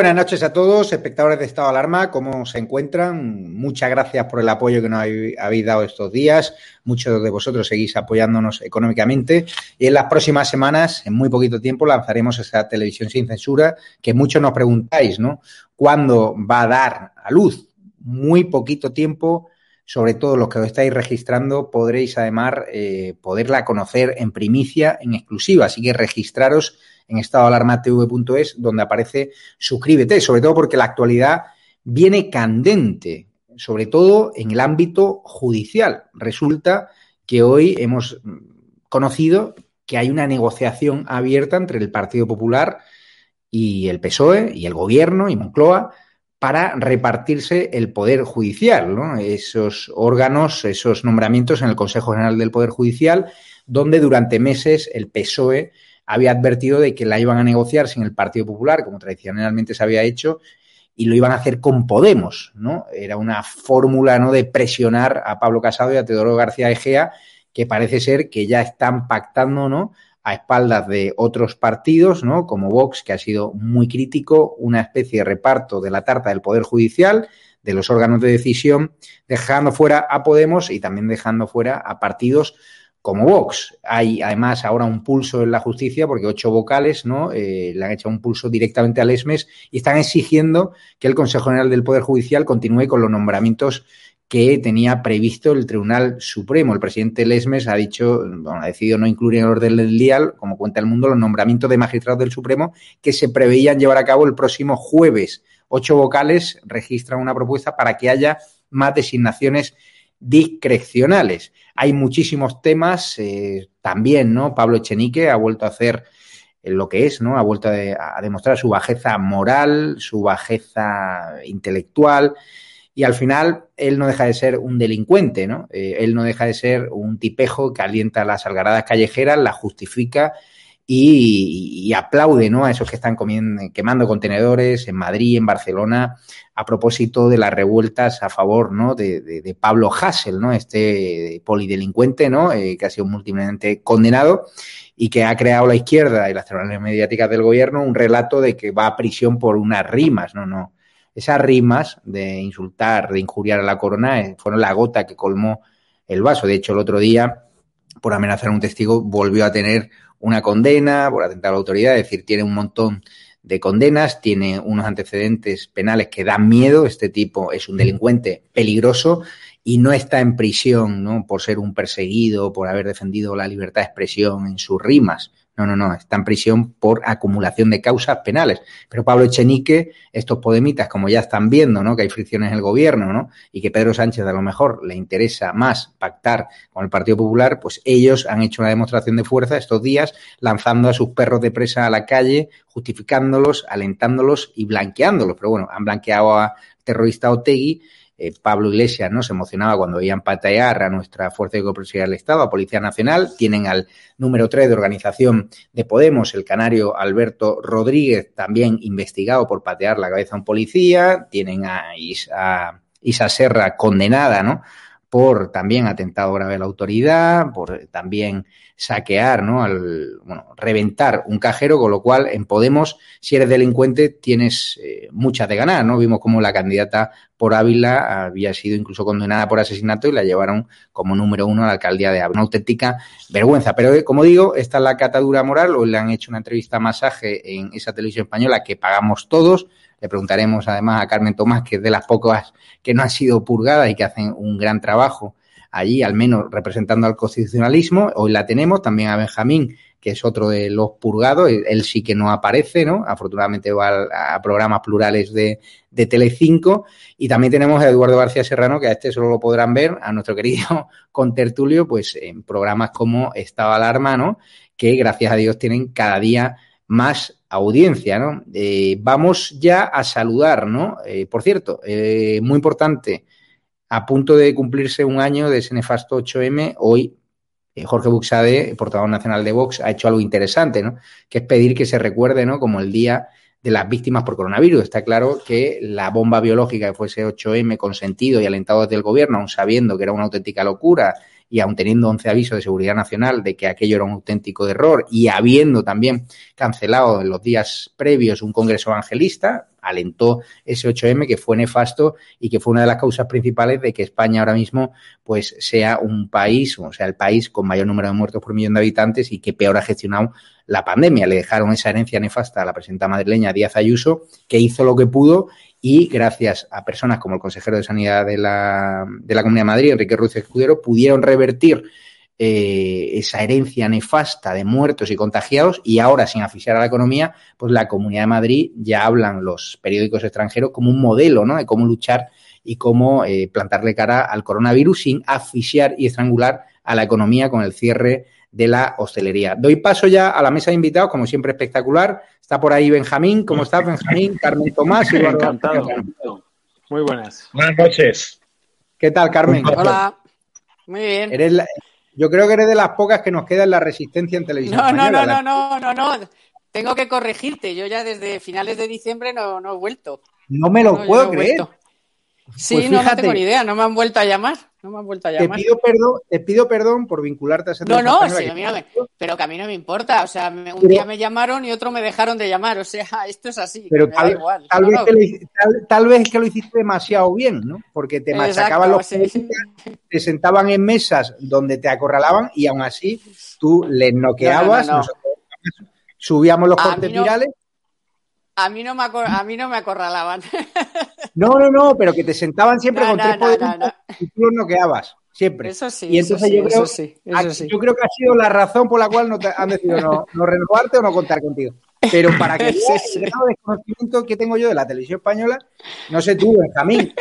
Buenas noches a todos, espectadores de Estado de Alarma, ¿cómo se encuentran? Muchas gracias por el apoyo que nos habéis dado estos días. Muchos de vosotros seguís apoyándonos económicamente y en las próximas semanas, en muy poquito tiempo, lanzaremos esa televisión sin censura que muchos nos preguntáis, ¿no? ¿Cuándo va a dar a luz? Muy poquito tiempo, sobre todo los que os estáis registrando, podréis además eh, poderla conocer en primicia, en exclusiva. Así que registraros en estadoalarmatv.es, donde aparece suscríbete, sobre todo porque la actualidad viene candente, sobre todo en el ámbito judicial. Resulta que hoy hemos conocido que hay una negociación abierta entre el Partido Popular y el PSOE y el Gobierno y Moncloa para repartirse el Poder Judicial, esos órganos, esos nombramientos en el Consejo General del Poder Judicial, donde durante meses el PSOE había advertido de que la iban a negociar sin el Partido Popular, como tradicionalmente se había hecho, y lo iban a hacer con Podemos, ¿no? Era una fórmula, ¿no?, de presionar a Pablo Casado y a Teodoro García Egea, que parece ser que ya están pactando, ¿no?, a espaldas de otros partidos, ¿no?, como Vox, que ha sido muy crítico, una especie de reparto de la tarta del Poder Judicial, de los órganos de decisión, dejando fuera a Podemos y también dejando fuera a partidos como Vox. Hay además ahora un pulso en la justicia porque ocho vocales ¿no? Eh, le han hecho un pulso directamente al ESMES y están exigiendo que el Consejo General del Poder Judicial continúe con los nombramientos que tenía previsto el Tribunal Supremo. El presidente Lesmes ha dicho, bueno, ha decidido no incluir en el orden del día, como cuenta el mundo, los nombramientos de magistrados del Supremo que se preveían llevar a cabo el próximo jueves. Ocho vocales registran una propuesta para que haya más designaciones discrecionales. Hay muchísimos temas eh, también, ¿no? Pablo Echenique ha vuelto a hacer lo que es, ¿no? Ha vuelto a, demostrar su bajeza moral, su bajeza intelectual y al final él no deja de ser un delincuente, ¿no? Eh, él no deja de ser un tipejo que alienta las algaradas callejeras, las justifica y, aplaude ¿no? a esos que están quemando contenedores en Madrid, en Barcelona, a propósito de las revueltas a favor ¿no? de, Pablo Hassel, ¿no? este polidelincuente ¿no? Eh, que ha sido múltiplemente condenado y que ha creado la izquierda y las telenovelas mediáticas del gobierno un relato de que va a prisión por unas rimas, no, no. Esas rimas de insultar, de injuriar a la corona, eh, fueron la gota que colmó el vaso. De hecho, el otro día, por amenazar a un testigo, volvió a tener una condena por atentar a la autoridad, es decir, tiene un montón de condenas, tiene unos antecedentes penales que dan miedo, este tipo es un delincuente peligroso y no está en prisión, ¿no? Por ser un perseguido, por haber defendido la libertad de expresión en sus rimas. No, no, no, está en prisión por acumulación de causas penales. Pero Pablo Echenique, estos podemitas, como ya están viendo, ¿no? Que hay fricciones en el gobierno, ¿no? Y que Pedro Sánchez a lo mejor le interesa más pactar con el Partido Popular, pues ellos han hecho una demostración de fuerza estos días, lanzando a sus perros de presa a la calle, justificándolos, alentándolos y blanqueándolos. Pero bueno, han blanqueado a terrorista Otegui eh, Pablo Iglesias no se emocionaba cuando veían patear a nuestra Fuerza de Cooperación del Estado, a Policía Nacional. Tienen al número 3 de organización de Podemos, el canario Alberto Rodríguez, también investigado por patear la cabeza a un policía. Tienen a Isa, Isa Serra condenada, ¿no? Por también atentado grave a la autoridad, por también saquear, ¿no? Al, bueno, reventar un cajero, con lo cual en Podemos, si eres delincuente, tienes eh, muchas de ganar, ¿no? Vimos como la candidata por Ávila había sido incluso condenada por asesinato y la llevaron como número uno a la alcaldía de Ávila. Una auténtica vergüenza. Pero, eh, como digo, esta es la catadura moral, o le han hecho una entrevista masaje en esa televisión española que pagamos todos, le preguntaremos además a Carmen Tomás, que es de las pocas que no han sido purgadas y que hacen un gran trabajo allí, al menos representando al constitucionalismo. Hoy la tenemos también a Benjamín, que es otro de los purgados. Él sí que no aparece, ¿no? Afortunadamente va a, programas plurales de, de Telecinco. Y también tenemos a Eduardo García Serrano, que a este solo lo podrán ver, a nuestro querido contertulio, pues en programas como Estado Alarma, ¿no? Que gracias a Dios tienen cada día más audiencia, ¿no? Eh, vamos ya a saludar, ¿no? Eh, por cierto, eh, muy importante, a punto de cumplirse un año de ese nefasto 8M, hoy Jorge Buxade, portavoz nacional de Vox, ha hecho algo interesante, ¿no? Que es pedir que se recuerde, ¿no? Como el día de las víctimas por coronavirus. Está claro que la bomba biológica que fuese 8M consentido y alentado desde el gobierno, aun sabiendo que era una auténtica locura y aun teniendo 11 avisos de seguridad nacional de que aquello era un auténtico error y habiendo también cancelado en los días previos un congreso evangelista, alentó ese 8M que fue nefasto y que fue una de las causas principales de que España ahora mismo pues sea un país, o sea, el país con mayor número de muertos por millón de habitantes y que peor ha gestionado la pandemia. Le dejaron esa herencia nefasta a la presidenta madrileña Díaz Ayuso, que hizo lo que pudo y gracias a personas como el consejero de Sanidad de la, de la Comunidad de Madrid, Enrique Ruiz Escudero, pudieron revertir eh, esa herencia nefasta de muertos y contagiados y ahora sin asfixiar a la economía, pues la Comunidad de Madrid ya hablan los periódicos extranjeros como un modelo ¿no? de cómo luchar y cómo eh, plantarle cara al coronavirus sin asfixiar y estrangular a la economía con el cierre de la hostelería. Doy paso ya a la mesa de invitados, como siempre espectacular. Está por ahí Benjamín. ¿Cómo estás, Benjamín? Carmen Tomás. Encantado. Muy buenas. Buenas noches. ¿Qué tal, Carmen? Hola. Muy bien. yo creo que eres de las pocas que nos queda en la resistencia en televisión. No, no, no, no, no, no, no. Tengo que corregirte. Yo ya desde finales de diciembre no, no he vuelto. No me lo puedo creer. Sí, pues no, no tengo ni idea. No me han vuelto a llamar. No me han vuelto a llamar. Te pido perdón, te pido perdón por vincularte a ese No, no, sí, pero que a mí no me importa. O sea, un día me llamaron y otro me dejaron de llamar. O sea, esto es así. Pero tal, igual. Tal, vez que lo, tal, vez que lo hiciste demasiado bien, ¿no? Porque te machacaban los te sentaban en mesas donde te acorralaban y aún así tú les noqueabas. subíamos los cortes virales a mí no me, a mí no me acorralaban. No, no, no, pero que te sentaban siempre con tres poderes y tú los noqueabas. Siempre. Eso sí. Y entonces yo, creo, sí, yo creo que ha sido la razón por la cual no te han decidido no, no renovarte o no contar contigo. Pero para que veas el grado de desconocimiento que tengo yo de la televisión española, no sé tú, Benjamín,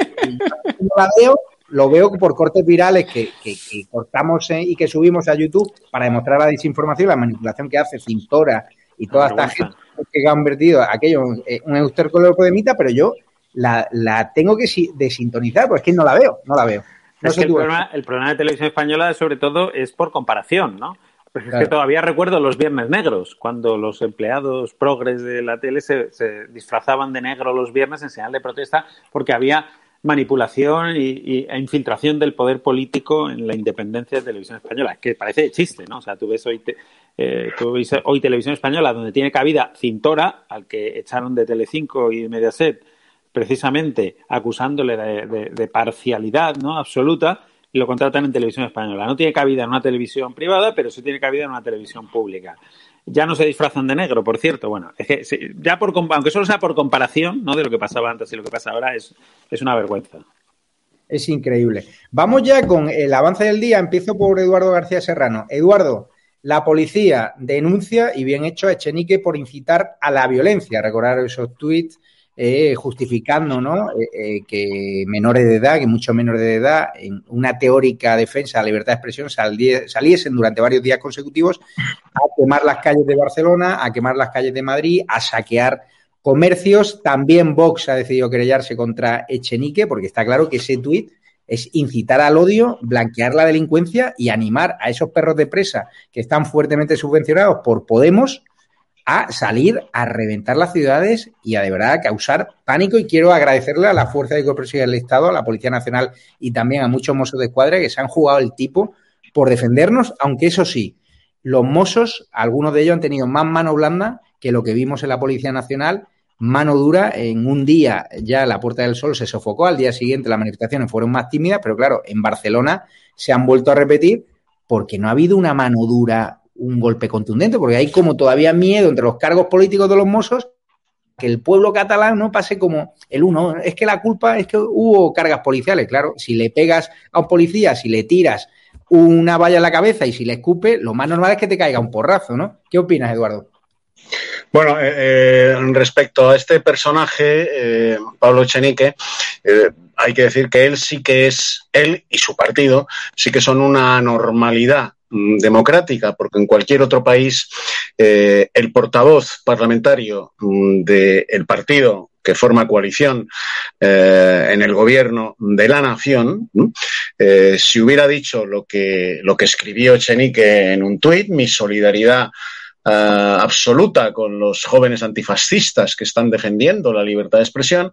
no la veo, lo veo por cortes virales que, que, cortamos y que subimos a YouTube para demostrar la desinformación, la manipulación que hace Cintora y toda esta gente que han vertido aquello eh, un de mita, pero yo la, la tengo que desintonizar, porque es que no la veo, no la veo. el, problema, el, problema, de televisión española, sobre todo, es por comparación, ¿no? Es que todavía recuerdo los viernes negros, cuando los empleados progres de la tele se, disfrazaban de negro los viernes en señal de protesta porque había manipulación y, e infiltración del poder político en la independencia de televisión española, que parece chiste, ¿no? O sea, tú ves hoy, eh, hoy televisión española donde tiene cabida Cintora, al que echaron de Telecinco y Mediaset, precisamente acusándole de, parcialidad ¿no? absoluta, lo contratan en televisión española. No tiene cabida en una televisión privada, pero sí tiene cabida en una televisión pública. Ya no se disfrazan de negro, por cierto. Bueno, es que ya por, aunque solo sea por comparación ¿no? de lo que pasaba antes y lo que pasa ahora, es, es una vergüenza. Es increíble. Vamos ya con el avance del día. Empiezo por Eduardo García Serrano. Eduardo, la policía denuncia, y bien hecho, a Echenique por incitar a la violencia. Recordar esos tweets eh, justificando ¿no? Eh, eh, que menores de edad, que muchos menores de edad, en una teórica defensa de la libertad de expresión saliesen durante varios días consecutivos a quemar las calles de Barcelona, a quemar las calles de Madrid, a saquear comercios. También Vox ha decidido querellarse contra Echenique, porque está claro que ese tuit es incitar al odio, blanquear la delincuencia y animar a esos perros de presa que están fuertemente subvencionados por Podemos a salir a reventar las ciudades y a de verdad causar pánico. Y quiero agradecerle a la Fuerza de Cooperación del Estado, a la Policía Nacional y también a muchos mozos de escuadra que se han jugado el tipo por defendernos, aunque eso sí, los mozos, algunos de ellos han tenido más mano blanda que lo que vimos en la Policía Nacional, mano dura. En un día ya la Puerta del Sol se sofocó, al día siguiente las manifestaciones fueron más tímidas, pero claro, en Barcelona se han vuelto a repetir porque no ha habido una mano dura un golpe contundente, porque hay como todavía miedo entre los cargos políticos de los mozos que el pueblo catalán no pase como el uno. Es que la culpa es que hubo cargas policiales, claro. Si le pegas a un policía, si le tiras una valla en la cabeza y si le escupe, lo más normal es que te caiga un porrazo, ¿no? ¿Qué opinas, Eduardo? Bueno, eh, eh, respecto a este personaje, eh, Pablo Chenique, hay que decir que él sí que es, él y su partido, sí que son una normalidad democrática, porque en cualquier otro país eh, el portavoz parlamentario mm, del partido que forma coalición eh, en el gobierno de la nación, eh, si hubiera dicho lo que, lo que escribió Echenique en un tuit, mi solidaridad absoluta con los jóvenes antifascistas que están defendiendo la libertad de expresión,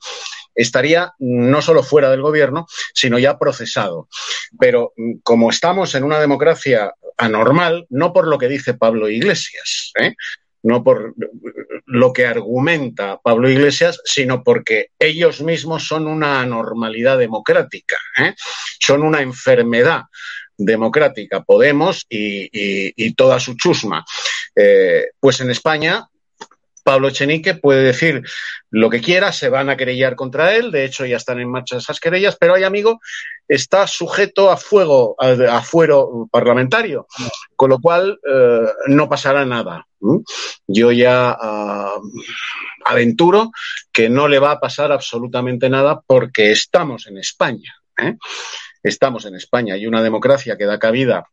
estaría no solo fuera del gobierno, sino ya procesado. Pero mm, como estamos en una democracia anormal, no por lo que dice Pablo Iglesias, ¿eh? no por lo que argumenta Pablo Iglesias, sino porque ellos mismos son una anormalidad democrática, ¿eh? son una enfermedad democrática, Podemos y, toda su chusma. Eh, pues en España Pablo Chenique puede decir lo que quiera, se van a querellar contra él, de hecho ya están en marcha esas querellas, pero hay amigo, está sujeto a fuego, a, fuero parlamentario, con lo cual eh, no pasará nada. Yo ya uh, aventuro que no le va a pasar absolutamente nada porque estamos en España. ¿eh? Estamos en España y una democracia que da cabida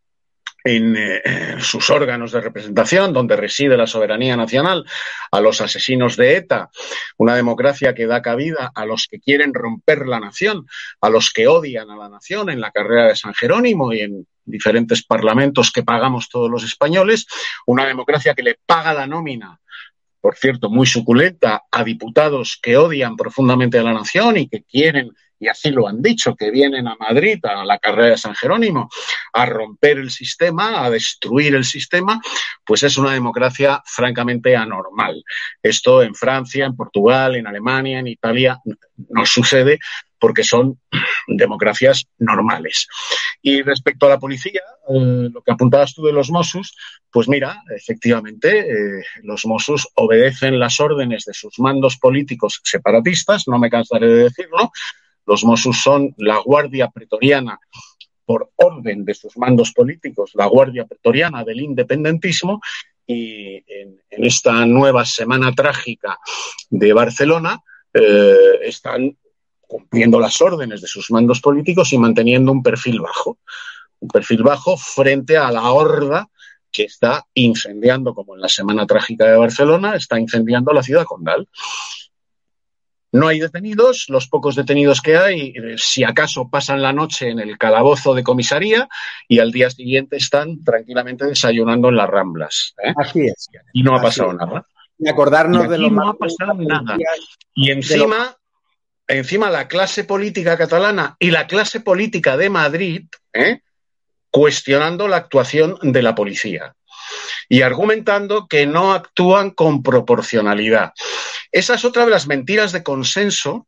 en eh, sus órganos de representación, donde reside la soberanía nacional, a los asesinos de ETA, una democracia que da cabida a los que quieren romper la nación, a los que odian a la nación en la carrera de San Jerónimo y en diferentes parlamentos que pagamos todos los españoles, una democracia que le paga la nómina por cierto, muy suculenta, a diputados que odian profundamente a la nación y que quieren y así lo han dicho, que vienen a Madrid, a la carrera de San Jerónimo, a romper el sistema, a destruir el sistema, pues es una democracia francamente anormal. Esto en Francia, en Portugal, en Alemania, en Italia no sucede porque son democracias normales. Y respecto a la policía, eh, lo que apuntabas tú de los Mossos, pues mira, efectivamente, eh, los Mossos obedecen las órdenes de sus mandos políticos separatistas, no me cansaré de decirlo, los Mossos son la Guardia Pretoriana por orden de sus mandos políticos, la Guardia Pretoriana del independentismo, y en, esta nueva semana trágica de Barcelona eh, están cumpliendo las órdenes de sus mandos políticos y manteniendo un perfil bajo, un perfil bajo frente a la horda que está incendiando, como en la semana trágica de Barcelona, está incendiando la ciudad condal. No hay detenidos, los pocos detenidos que hay, eh, si acaso pasan la noche en el calabozo de comisaría y al día siguiente están tranquilamente desayunando en las ramblas. ¿eh? Así es. Y no ha pasado nada. Y acordarnos Y de los no ha pasado nada. Y encima, encima la clase política catalana y la clase política de Madrid, ¿eh? cuestionando la actuación de la policía y argumentando que no actúan con proporcionalidad. Esa es otra de las mentiras de consenso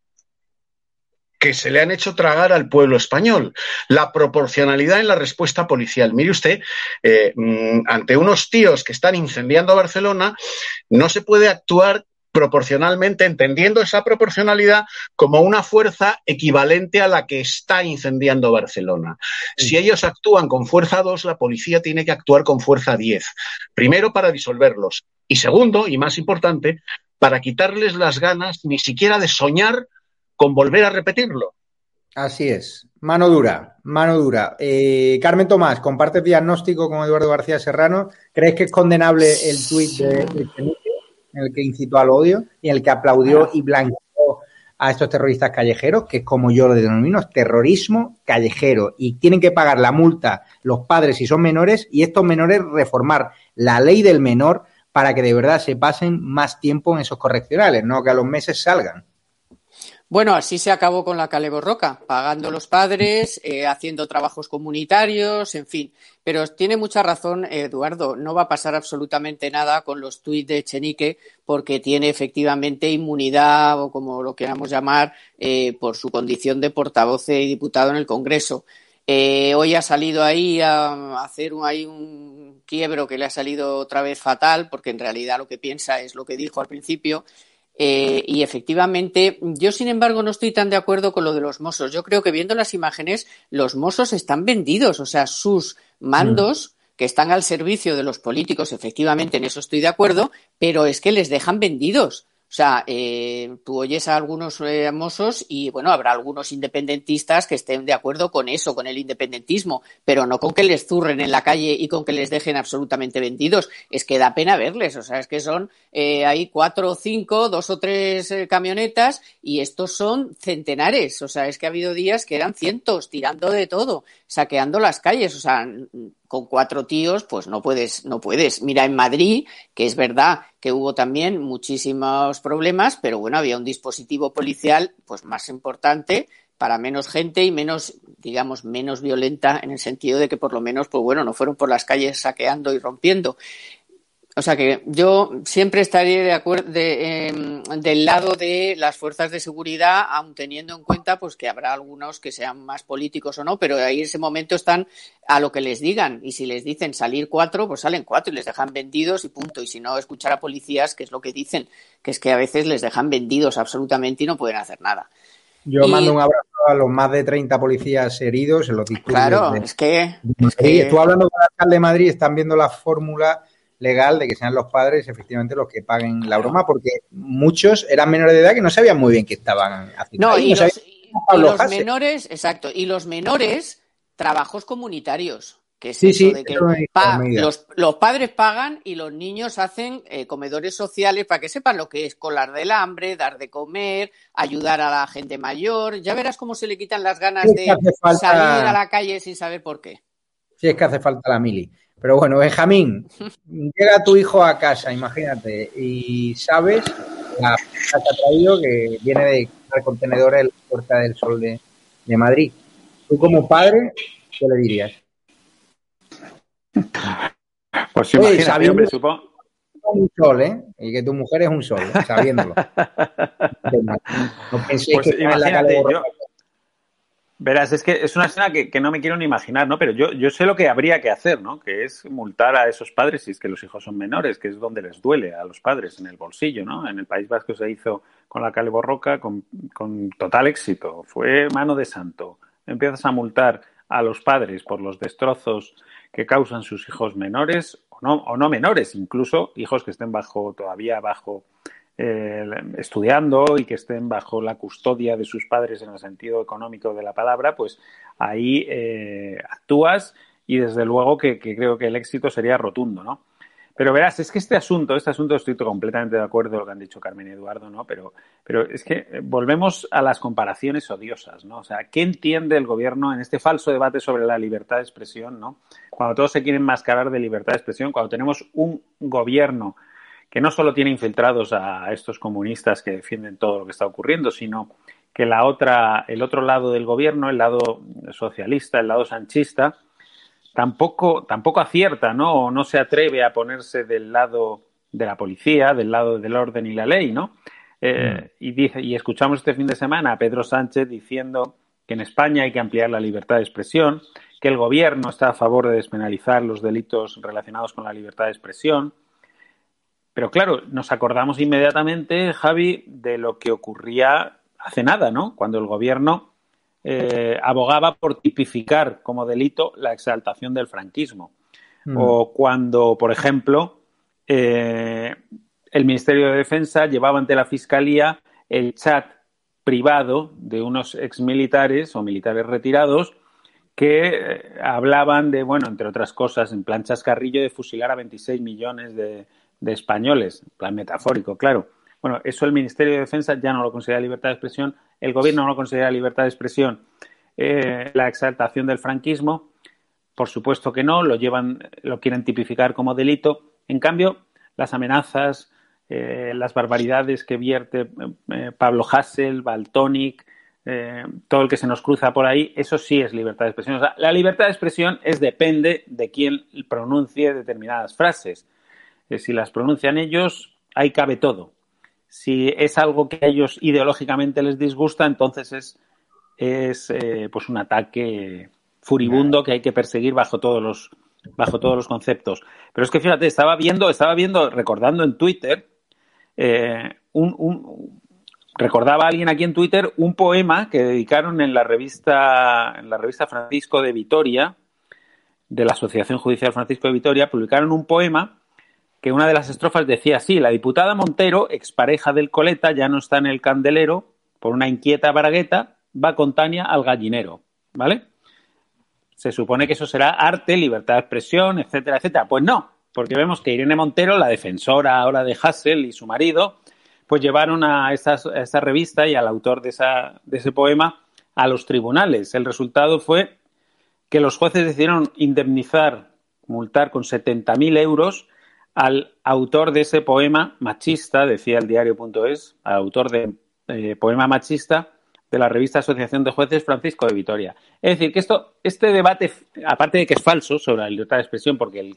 que se le han hecho tragar al pueblo español. La proporcionalidad en la respuesta policial. Mire usted, eh, mm, ante unos tíos que están incendiando Barcelona, no se puede actuar proporcionalmente, entendiendo esa proporcionalidad como una fuerza equivalente a la que está incendiando Barcelona. Si ellos actúan con fuerza 2, la policía tiene que actuar con fuerza 10. Primero, para disolverlos. Y segundo, y más importante, para quitarles las ganas ni siquiera de soñar con volver a repetirlo. Así es. Mano dura, mano dura. Eh, Carmen Tomás, ¿compartes diagnóstico con Eduardo García Serrano? ¿Crees que es condenable el tuit de, de Chenique, en el que incitó al odio y en el que aplaudió y blanqueó a estos terroristas callejeros, que es como yo lo denomino, es terrorismo callejero? Y tienen que pagar la multa los padres si son menores y estos menores reformar la ley del menor para que de verdad se pasen más tiempo en esos correccionales, no que a los meses salgan. Bueno, así se acabó con la Cale Borroca, pagando los padres, eh, haciendo trabajos comunitarios, en fin. Pero tiene mucha razón Eduardo, no va a pasar absolutamente nada con los tuits de Chenique porque tiene efectivamente inmunidad o como lo queramos llamar eh, por su condición de portavoz y diputado en el Congreso. Eh, hoy ha salido ahí a hacer un, ahí un quiebro que le ha salido otra vez fatal porque en realidad lo que piensa es lo que dijo al principio eh, y efectivamente, yo sin embargo no estoy tan de acuerdo con lo de los mozos. Yo creo que viendo las imágenes, los mozos están vendidos, o sea, sus mandos mm. que están al servicio de los políticos, efectivamente en eso estoy de acuerdo, pero es que les dejan vendidos. Sea, eh, tú oyes a algunos eh, mozos y, bueno, habrá algunos independentistas que estén de acuerdo con eso, con el independentismo, pero no con que les zurren en la calle y con que les dejen absolutamente vendidos. Es que da pena verles, o sea, es que son eh, hay cuatro o cinco, dos o tres eh, camionetas y estos son centenares. O sea, es que ha habido días que eran cientos tirando de todo, saqueando las calles. O sea, con cuatro tíos, pues no puedes, no puedes. Mira, en Madrid, que es verdad que hubo también muchísimos problemas, pero bueno, había un dispositivo policial pues más importante para menos gente y menos, digamos, menos violenta en el sentido de que por lo menos, pues bueno, no fueron por las calles saqueando y rompiendo. O sea que yo siempre estaría de acuerdo de, eh, del lado de las fuerzas de seguridad, aun teniendo en cuenta pues que habrá algunos que sean más políticos o no, pero ahí en ese momento están a lo que les digan y si les dicen salir cuatro, pues salen cuatro y les dejan vendidos y punto. Y si no, escuchar a policías, que es lo que dicen, que es que a veces les dejan vendidos absolutamente y no pueden hacer nada. Yo Y- mando un abrazo a los más de 30 policías heridos en los disturbios. Claro, de- es que, es que- Estuve hablando con el alcalde de Madrid, están viendo la fórmula legal de que sean los padres efectivamente los que paguen la broma, porque muchos eran menores de edad que no sabían muy bien qué estaban haciendo. No, y no los, y menores, exacto, y los menores, trabajos comunitarios. Que es Sí, eso sí, de que pa- los, los padres pagan y los niños hacen eh, comedores sociales para que sepan lo que es colar del hambre, dar de comer, ayudar a la gente mayor. Ya verás cómo se le quitan las ganas Sí, de falta- salir a la calle sin saber por qué. Si es que hace falta la mili. Pero bueno, Benjamín, llega tu hijo a casa, imagínate, y sabes la que ha traído que viene de al contenedor en la Puerta del Sol de, de Madrid. Tú como padre, ¿qué le dirías? Pues Oye, imagínate, sabiendo- hombre, supongo. Un sol, ¿eh? Y que tu mujer es un sol, ¿eh? sabiéndolo. No penséis Pues que está en la imagínate, calle yo- Verás, es que es una escena que, que no me quiero ni imaginar, ¿no? Pero yo, yo sé lo que habría que hacer, ¿no? Que es multar a esos padres si es que los hijos son menores, que es donde les duele a los padres, en el bolsillo, ¿no? En el País Vasco se hizo con la Cale Borroca con, con total éxito. Fue mano de santo. Empiezas a multar a los padres por los destrozos que causan sus hijos menores o no, o no menores, incluso hijos que estén bajo todavía bajo eh, estudiando y que estén bajo la custodia de sus padres en el sentido económico de la palabra, pues ahí eh, actúas y desde luego que, que creo que el éxito sería rotundo, ¿no? Pero verás, es que este asunto, este asunto estoy completamente de acuerdo con lo que han dicho Carmen y Eduardo, ¿no? Pero, pero es que eh, volvemos a las comparaciones odiosas, ¿no? O sea, ¿qué entiende el gobierno en este falso debate sobre la libertad de expresión, ¿no? Cuando todos se quieren mascarar de libertad de expresión, cuando tenemos un gobierno que no solo tiene infiltrados a estos comunistas que defienden todo lo que está ocurriendo, sino que la otra, el otro lado del gobierno, el lado socialista, el lado sanchista, tampoco, tampoco acierta, ¿no? O no se atreve a ponerse del lado de la policía, del lado del orden y la ley, ¿no? Eh, mm. y, dice, y escuchamos este fin de semana a Pedro Sánchez diciendo que en España hay que ampliar la libertad de expresión, que el gobierno está a favor de despenalizar los delitos relacionados con la libertad de expresión. Pero claro, nos acordamos inmediatamente, Javi, de lo que ocurría hace nada, ¿no? Cuando el gobierno eh, abogaba por tipificar como delito la exaltación del franquismo. Mm. O cuando, por ejemplo, eh, el Ministerio de Defensa llevaba ante la Fiscalía el chat privado de unos exmilitares o militares retirados que eh, hablaban de, bueno, entre otras cosas, en plan chascarrillo, de fusilar a 26 millones de, de españoles, plan metafórico, claro. Bueno, eso el Ministerio de Defensa ya no lo considera libertad de expresión, el gobierno no lo considera libertad de expresión. Eh, la exaltación del franquismo, por supuesto que no, lo llevan, lo quieren tipificar como delito. En cambio, las amenazas, eh, las barbaridades que vierte eh, Pablo Hassel, Baltonic, todo el que se nos cruza por ahí, eso sí es libertad de expresión. O sea, la libertad de expresión es depende de quién pronuncie determinadas frases. Si las pronuncian ellos, ahí cabe todo si es algo que a ellos ideológicamente les disgusta, entonces es, es eh, pues un ataque furibundo que hay que perseguir bajo todos los bajo todos los conceptos. Pero es que fíjate, estaba viendo, estaba viendo, recordando en Twitter, eh, un, recordaba a alguien aquí en Twitter un poema que dedicaron en la revista, en la revista Francisco de Vitoria, de la Asociación Judicial Francisco de Vitoria, publicaron un poema que una de las estrofas decía así, la diputada Montero, expareja del Coleta, ya no está en el candelero, por una inquieta bragueta, va con Tania al gallinero, ¿vale? Se supone que eso será arte, libertad de expresión, etcétera, etcétera. Pues no, porque vemos que Irene Montero, la defensora ahora de Hassel y su marido, pues llevaron a esa, revista y al autor de, esa, de ese poema a los tribunales. El resultado fue que los jueces decidieron indemnizar, multar con 70.000 euros al autor de ese poema machista, decía el diario.es, al autor de eh, poema machista de la revista Asociación de Jueces Francisco de Vitoria. Es decir, que esto, este debate, aparte de que es falso sobre la libertad de expresión, porque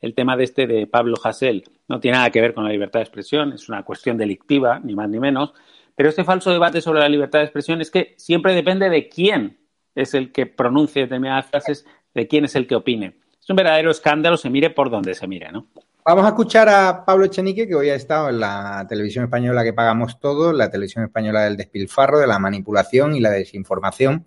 el, tema de este de Pablo Hasél no tiene nada que ver con la libertad de expresión, es una cuestión delictiva, ni más ni menos, pero este falso debate sobre la libertad de expresión es que siempre depende de quién es el que pronuncie determinadas frases, de quién es el que opine. Es un verdadero escándalo, se mire por donde se mire, ¿no? Vamos a escuchar a Pablo Echenique, que hoy ha estado en la televisión española que pagamos todos, la televisión española del despilfarro, de la manipulación y la desinformación.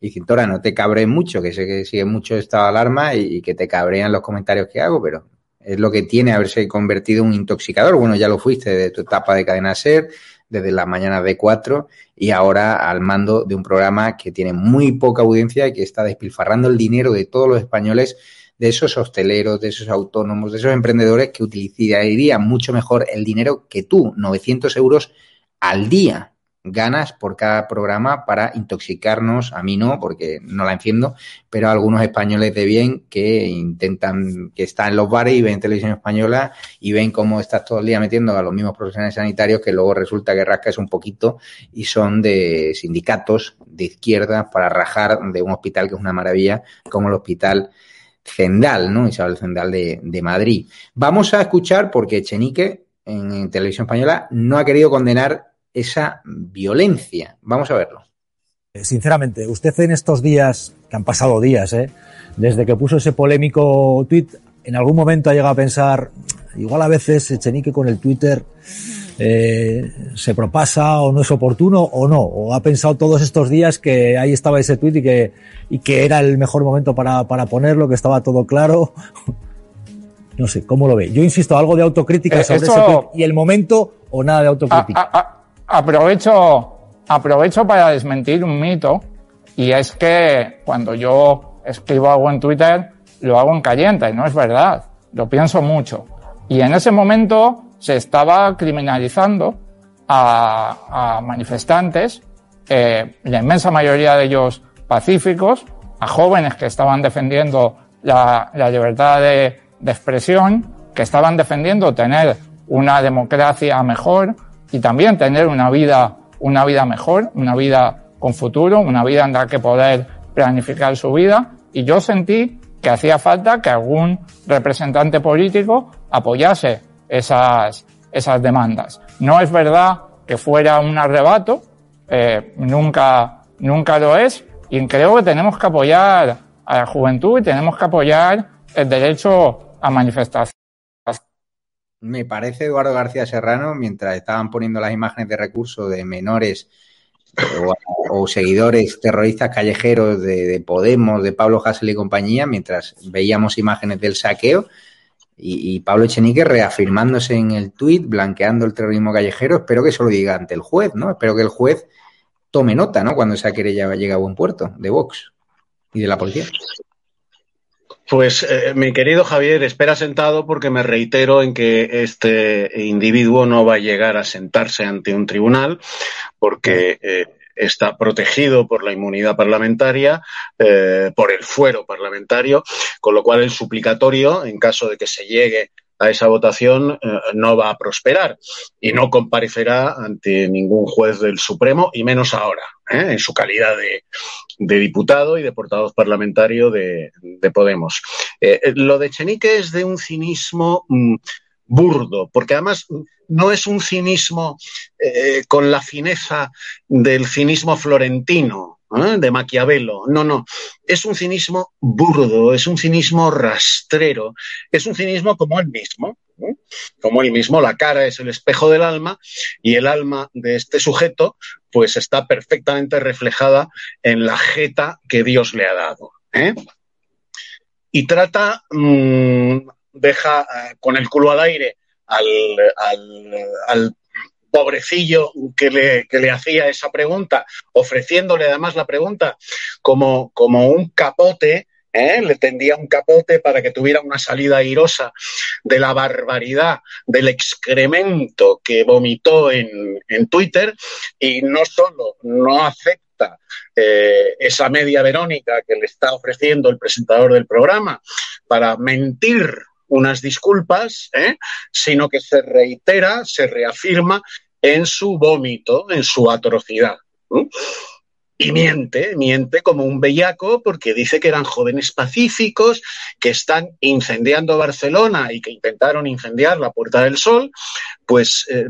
Y Cintora, no te cabrees mucho, que sé que sigue mucho estado de alarma y, que te cabrean los comentarios que hago, pero es lo que tiene haberse convertido en un intoxicador. Bueno, ya lo fuiste de tu etapa de cadena ser, desde la mañana de cuatro y ahora al mando de un programa que tiene muy poca audiencia y que está despilfarrando el dinero de todos los españoles de esos hosteleros, de esos autónomos, de esos emprendedores que utilizarían mucho mejor el dinero que tú, 900 euros al día ganas por cada programa para intoxicarnos, a mí no, porque no la enciendo, pero a algunos españoles de bien que intentan, que están en los bares y ven televisión española y ven cómo estás todo el día metiendo a los mismos profesionales sanitarios que luego resulta que rascas un poquito y son de sindicatos de izquierda para rajar de un hospital que es una maravilla, como el hospital Zendal, ¿no? Isabel Zendal de, de Madrid. Vamos a escuchar porque Chenique en, televisión española no ha querido condenar esa violencia. Vamos a verlo. Eh, sinceramente, usted en estos días, que han pasado días, ¿eh? desde que puso ese polémico tuit, en algún momento ha llegado a pensar, igual a veces Echenique con el Twitter eh, se propasa o no es oportuno o no, o ha pensado todos estos días que ahí estaba ese tweet y que, y que era el mejor momento para, para ponerlo, que estaba todo claro. No sé, ¿cómo lo ve? Yo insisto, algo de autocrítica eh, sobre ese tweet y el momento o nada de autocrítica. aprovecho, aprovecho para desmentir un mito y es que cuando yo escribo algo en Twitter lo hago en caliente, no es verdad, lo pienso mucho. Y en ese momento se estaba criminalizando a, manifestantes, eh, la inmensa mayoría de ellos pacíficos, a jóvenes que estaban defendiendo la, libertad de, de expresión, que estaban defendiendo tener una democracia mejor y también tener una vida, una vida mejor, una vida con futuro, una vida en la que poder planificar su vida. Y yo sentí que hacía falta que algún representante político apoyase esas, esas demandas. No es verdad que fuera un arrebato, eh, nunca, nunca lo es, y creo que tenemos que apoyar a la juventud y tenemos que apoyar el derecho a manifestarse. Me parece, Eduardo García Serrano, mientras estaban poniendo las imágenes de recursos de menores o, seguidores terroristas callejeros de, Podemos, de Pablo Hassel y compañía, mientras veíamos imágenes del saqueo, y, Pablo Echenique reafirmándose en el tuit, blanqueando el terrorismo callejero, espero que eso lo diga ante el juez, ¿no? Espero que el juez tome nota, ¿no? Cuando esa querella llegue a buen puerto, de Vox y de la policía. Pues eh, mi querido Javier, espera sentado porque me reitero en que este individuo no va a llegar a sentarse ante un tribunal porque eh, está protegido por la inmunidad parlamentaria, eh, por el fuero parlamentario, con lo cual el suplicatorio, en caso de que se llegue a esa votación no va a prosperar y no comparecerá ante ningún juez del Supremo y menos ahora, en su calidad de, diputado y de portavoz parlamentario de, Podemos. Eh, eh, lo de Chenique es de un cinismo mm, burdo, porque además no es un cinismo eh, con la fineza del cinismo florentino, de Maquiavelo. No, no. Es un cinismo burdo, es un cinismo rastrero, es un cinismo como él mismo. Como él mismo, la cara es el espejo del alma y el alma de este sujeto pues está perfectamente reflejada en la jeta que Dios le ha dado. ¿eh? Y trata, mm, deja eh, con el culo al aire al, al, pobrecillo que le, que le, hacía esa pregunta, ofreciéndole además la pregunta como, como un capote ¿eh? le tendía un capote para que tuviera una salida airosa de la barbaridad, del excremento que vomitó en, Twitter y no solo no acepta eh, esa media Verónica que le está ofreciendo el presentador del programa para mentir unas disculpas, ¿eh? sino que se reitera, se reafirma en su vómito, en su atrocidad. Y miente, miente como un bellaco porque dice que eran jóvenes pacíficos, que están incendiando Barcelona y que intentaron incendiar la Puerta del Sol, pues eh,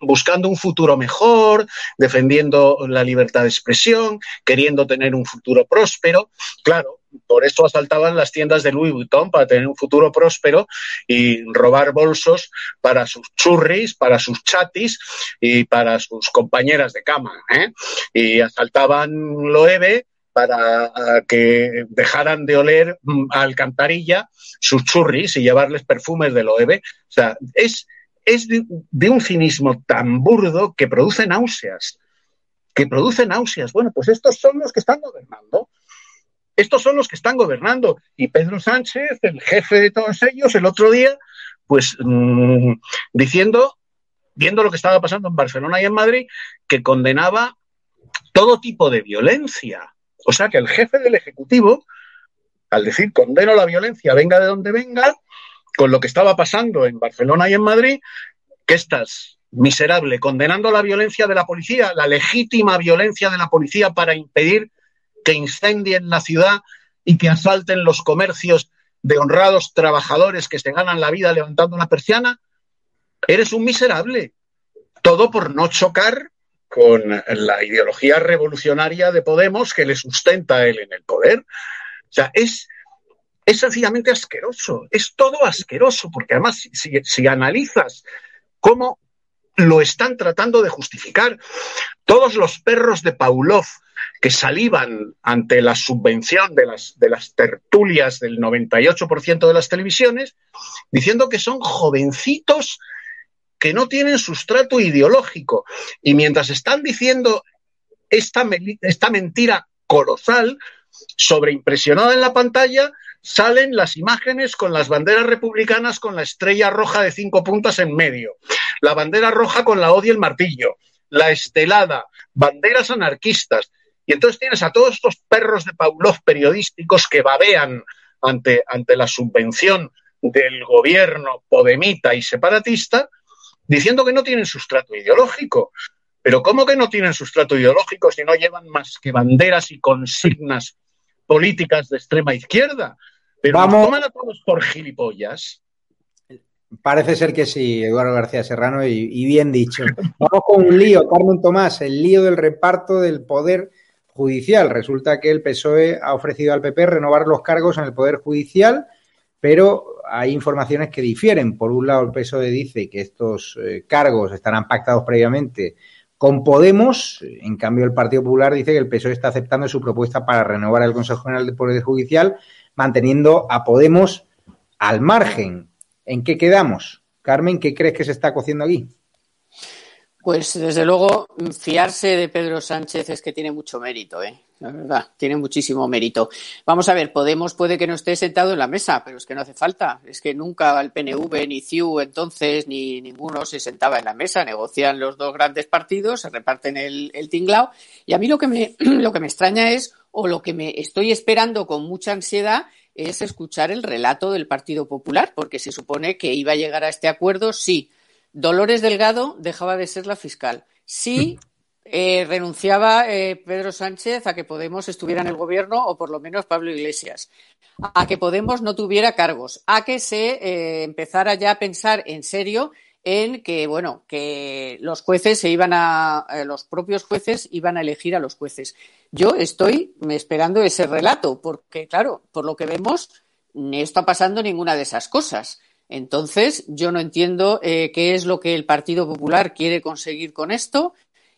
buscando un futuro mejor, defendiendo la libertad de expresión, queriendo tener un futuro próspero. Claro, por eso asaltaban las tiendas de Louis Vuitton para tener un futuro próspero y robar bolsos para sus churris, para sus chatis y para sus compañeras de cama. ¿eh? Y asaltaban Loewe para que dejaran de oler mm, a alcantarilla sus churris y llevarles perfumes de Loewe. O sea, es es de, un cinismo tan burdo que produce náuseas, que produce náuseas. Bueno, pues estos son los que están gobernando. Estos son los que están gobernando. Y Pedro Sánchez, el jefe de todos ellos, el otro día, pues mm, diciendo, viendo lo que estaba pasando en Barcelona y en Madrid, que condenaba todo tipo de violencia. O sea que el jefe del Ejecutivo, al decir condeno la violencia, venga de donde venga, con lo que estaba pasando en Barcelona y en Madrid, que estás miserable, condenando la violencia de la policía, la legítima violencia de la policía para impedir que incendien la ciudad y que asalten los comercios de honrados trabajadores que se ganan la vida levantando una persiana, eres un miserable. Todo por no chocar con la ideología revolucionaria de Podemos que le sustenta a él en el poder. O sea, es, es sencillamente asqueroso, es todo asqueroso, porque además si, analizas cómo lo están tratando de justificar todos los perros de Paulov que salivan ante la subvención de las, de las tertulias del 98% de las televisiones, diciendo que son jovencitos que no tienen sustrato ideológico. Y mientras están diciendo esta, esta mentira colosal, sobreimpresionada en la pantalla, salen las imágenes con las banderas republicanas con la estrella roja de cinco puntas en medio, la bandera roja con la O y el martillo, la estelada, banderas anarquistas. Y entonces tienes a todos estos perros de Pavlov periodísticos que babean ante, ante la subvención del gobierno podemita y separatista, diciendo que no tienen sustrato ideológico. Pero ¿cómo que no tienen sustrato ideológico si no llevan más que banderas y consignas políticas de extrema izquierda? Pero Vamos. toman a todos por gilipollas. Parece ser que sí, Eduardo García Serrano, y, y, bien dicho. Vamos con un lío, Carmen Tomás, el lío del reparto del poder judicial. Resulta que el PSOE ha ofrecido al PP renovar los cargos en el Poder Judicial, pero hay informaciones que difieren. Por un lado, el PSOE dice que estos eh, cargos estarán pactados previamente con Podemos. En cambio, el Partido Popular dice que el PSOE está aceptando su propuesta para renovar el Consejo General del Poder Judicial, manteniendo a Podemos al margen. ¿En qué quedamos? Carmen, ¿qué crees que se está cociendo aquí? Pues desde luego, fiarse de Pedro Sánchez es que tiene mucho mérito, ¿eh? La verdad, tiene muchísimo mérito. Vamos a ver, Podemos puede que no esté sentado en la mesa, pero es que no hace falta. Es que nunca el PNV, ni CIU entonces, ni ninguno se sentaba en la mesa. Negocian los dos grandes partidos, se reparten el, el tinglao. Y a mí lo que, me, lo que me extraña es, o lo que me estoy esperando con mucha ansiedad, es escuchar el relato del Partido Popular, porque se supone que iba a llegar a este acuerdo, sí Dolores Delgado dejaba de ser la fiscal. Sí eh, renunciaba eh, Pedro Sánchez a que Podemos estuviera en el gobierno o por lo menos Pablo Iglesias, a que Podemos no tuviera cargos, a que se eh, empezara ya a pensar en serio en que bueno que los jueces se iban a los propios jueces iban a elegir a los jueces. Yo estoy esperando ese relato porque claro por lo que vemos no está pasando ninguna de esas cosas. Entonces, yo no entiendo eh, qué es lo que el Partido Popular quiere conseguir con esto,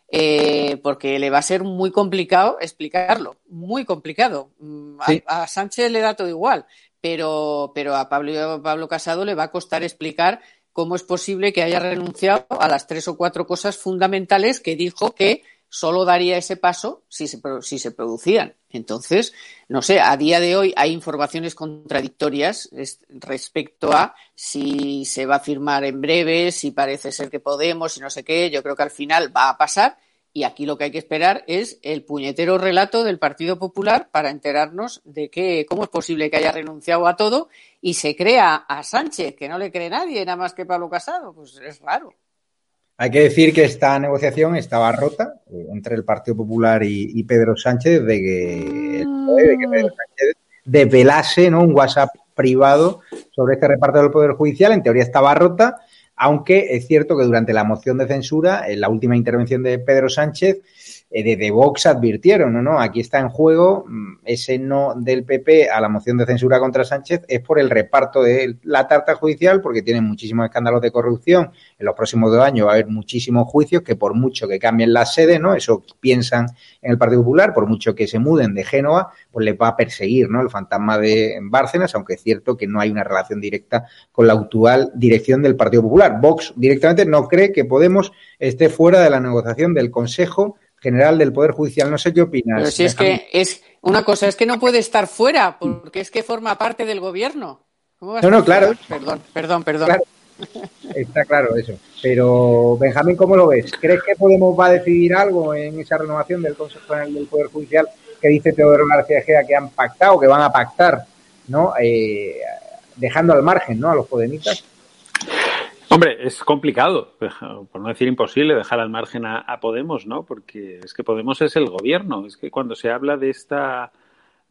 eh, porque le va a ser muy complicado explicarlo, muy complicado. Mm, a, Sánchez le da todo igual, pero, pero a Pablo, Pablo Casado le va a costar explicar cómo es posible que haya renunciado a las tres o cuatro cosas fundamentales que dijo que solo daría ese paso si se, si se producían. Entonces, no sé, a día de hoy hay informaciones contradictorias respecto a si se va a firmar en breve, si parece ser que podemos, y no sé qué. Yo creo que al final va a pasar. Y aquí lo que hay que esperar es el puñetero relato del Partido Popular para enterarnos de que cómo es posible que haya renunciado a todo y se crea a Sánchez, que no le cree nadie, nada más que Pablo Casado. Pues es raro. Hay que decir que esta negociación estaba rota eh, entre el Partido Popular y, Pedro Sánchez de que, Pedro Sánchez desvelase ¿no? un WhatsApp privado sobre este reparto del Poder Judicial. En teoría estaba rota, aunque es cierto que durante la moción de censura, en la última intervención de Pedro Sánchez, eh, de, Vox advirtieron, ¿no? no, aquí está en juego mm, ese no del PP a la moción de censura contra Sánchez es por el reparto de la tarta judicial, porque tienen muchísimos escándalos de corrupción. En los próximos dos años va a haber muchísimos juicios que por mucho que cambien la sede, ¿no? Eso piensan en el Partido Popular, por mucho que se muden de Génova, pues les va a perseguir, ¿no? El fantasma de Bárcenas, aunque es cierto que no hay una relación directa con la actual dirección del Partido Popular. Vox directamente no cree que Podemos esté fuera de la negociación del Consejo general del Poder Judicial. No sé qué opinas. Pero si es que es una cosa, es que no puede estar fuera, porque es que forma parte del gobierno. no, no, claro. Perdón, perdón, perdón. Está claro eso. Pero, Benjamín, ¿cómo lo ves? ¿Crees que Podemos va a decidir algo en esa renovación del Consejo General del Poder Judicial que dice Teodoro García Ejea que han pactado, que van a pactar, ¿no? Eh, dejando al margen, ¿no? A los podemitas. Hombre, es complicado, por no decir imposible, dejar al margen a, Podemos, ¿no? Porque es que Podemos es el gobierno. Es que cuando se habla de esta,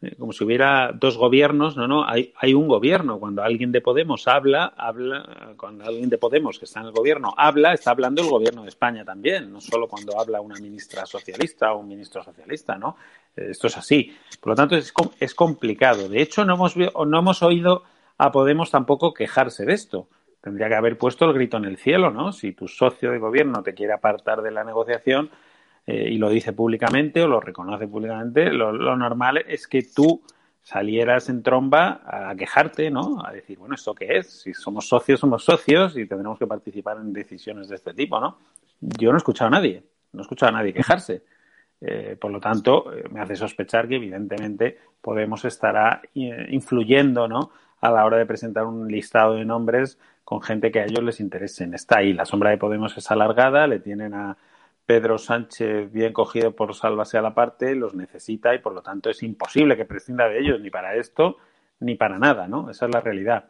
eh, como si hubiera dos gobiernos, no, no, hay, hay un gobierno. Cuando alguien de Podemos habla, habla, cuando alguien de Podemos que está en el gobierno habla, está hablando el gobierno de España también, no solo cuando habla una ministra socialista o un ministro socialista, ¿no? Esto es así. Por lo tanto, es, es complicado. De hecho, no hemos, no hemos oído a Podemos tampoco quejarse de esto tendría que haber puesto el grito en el cielo, ¿no? Si tu socio de gobierno te quiere apartar de la negociación eh, y lo dice públicamente o lo reconoce públicamente, lo, normal es que tú salieras en tromba a quejarte, ¿no? A decir, bueno, ¿esto qué es? Si somos socios, somos socios y tendremos que participar en decisiones de este tipo, ¿no? Yo no he escuchado a nadie, no he escuchado a nadie quejarse. Eh, por lo tanto, eh, me hace sospechar que evidentemente Podemos estará influyendo ¿no? A la hora de presentar un listado de nombres con gente que a ellos les interesen. Está ahí, la sombra de Podemos es alargada, le tienen a Pedro Sánchez bien cogido por sálvase a la parte, los necesita y por lo tanto es imposible que prescinda de ellos ni para esto ni para nada, ¿no? Esa es la realidad.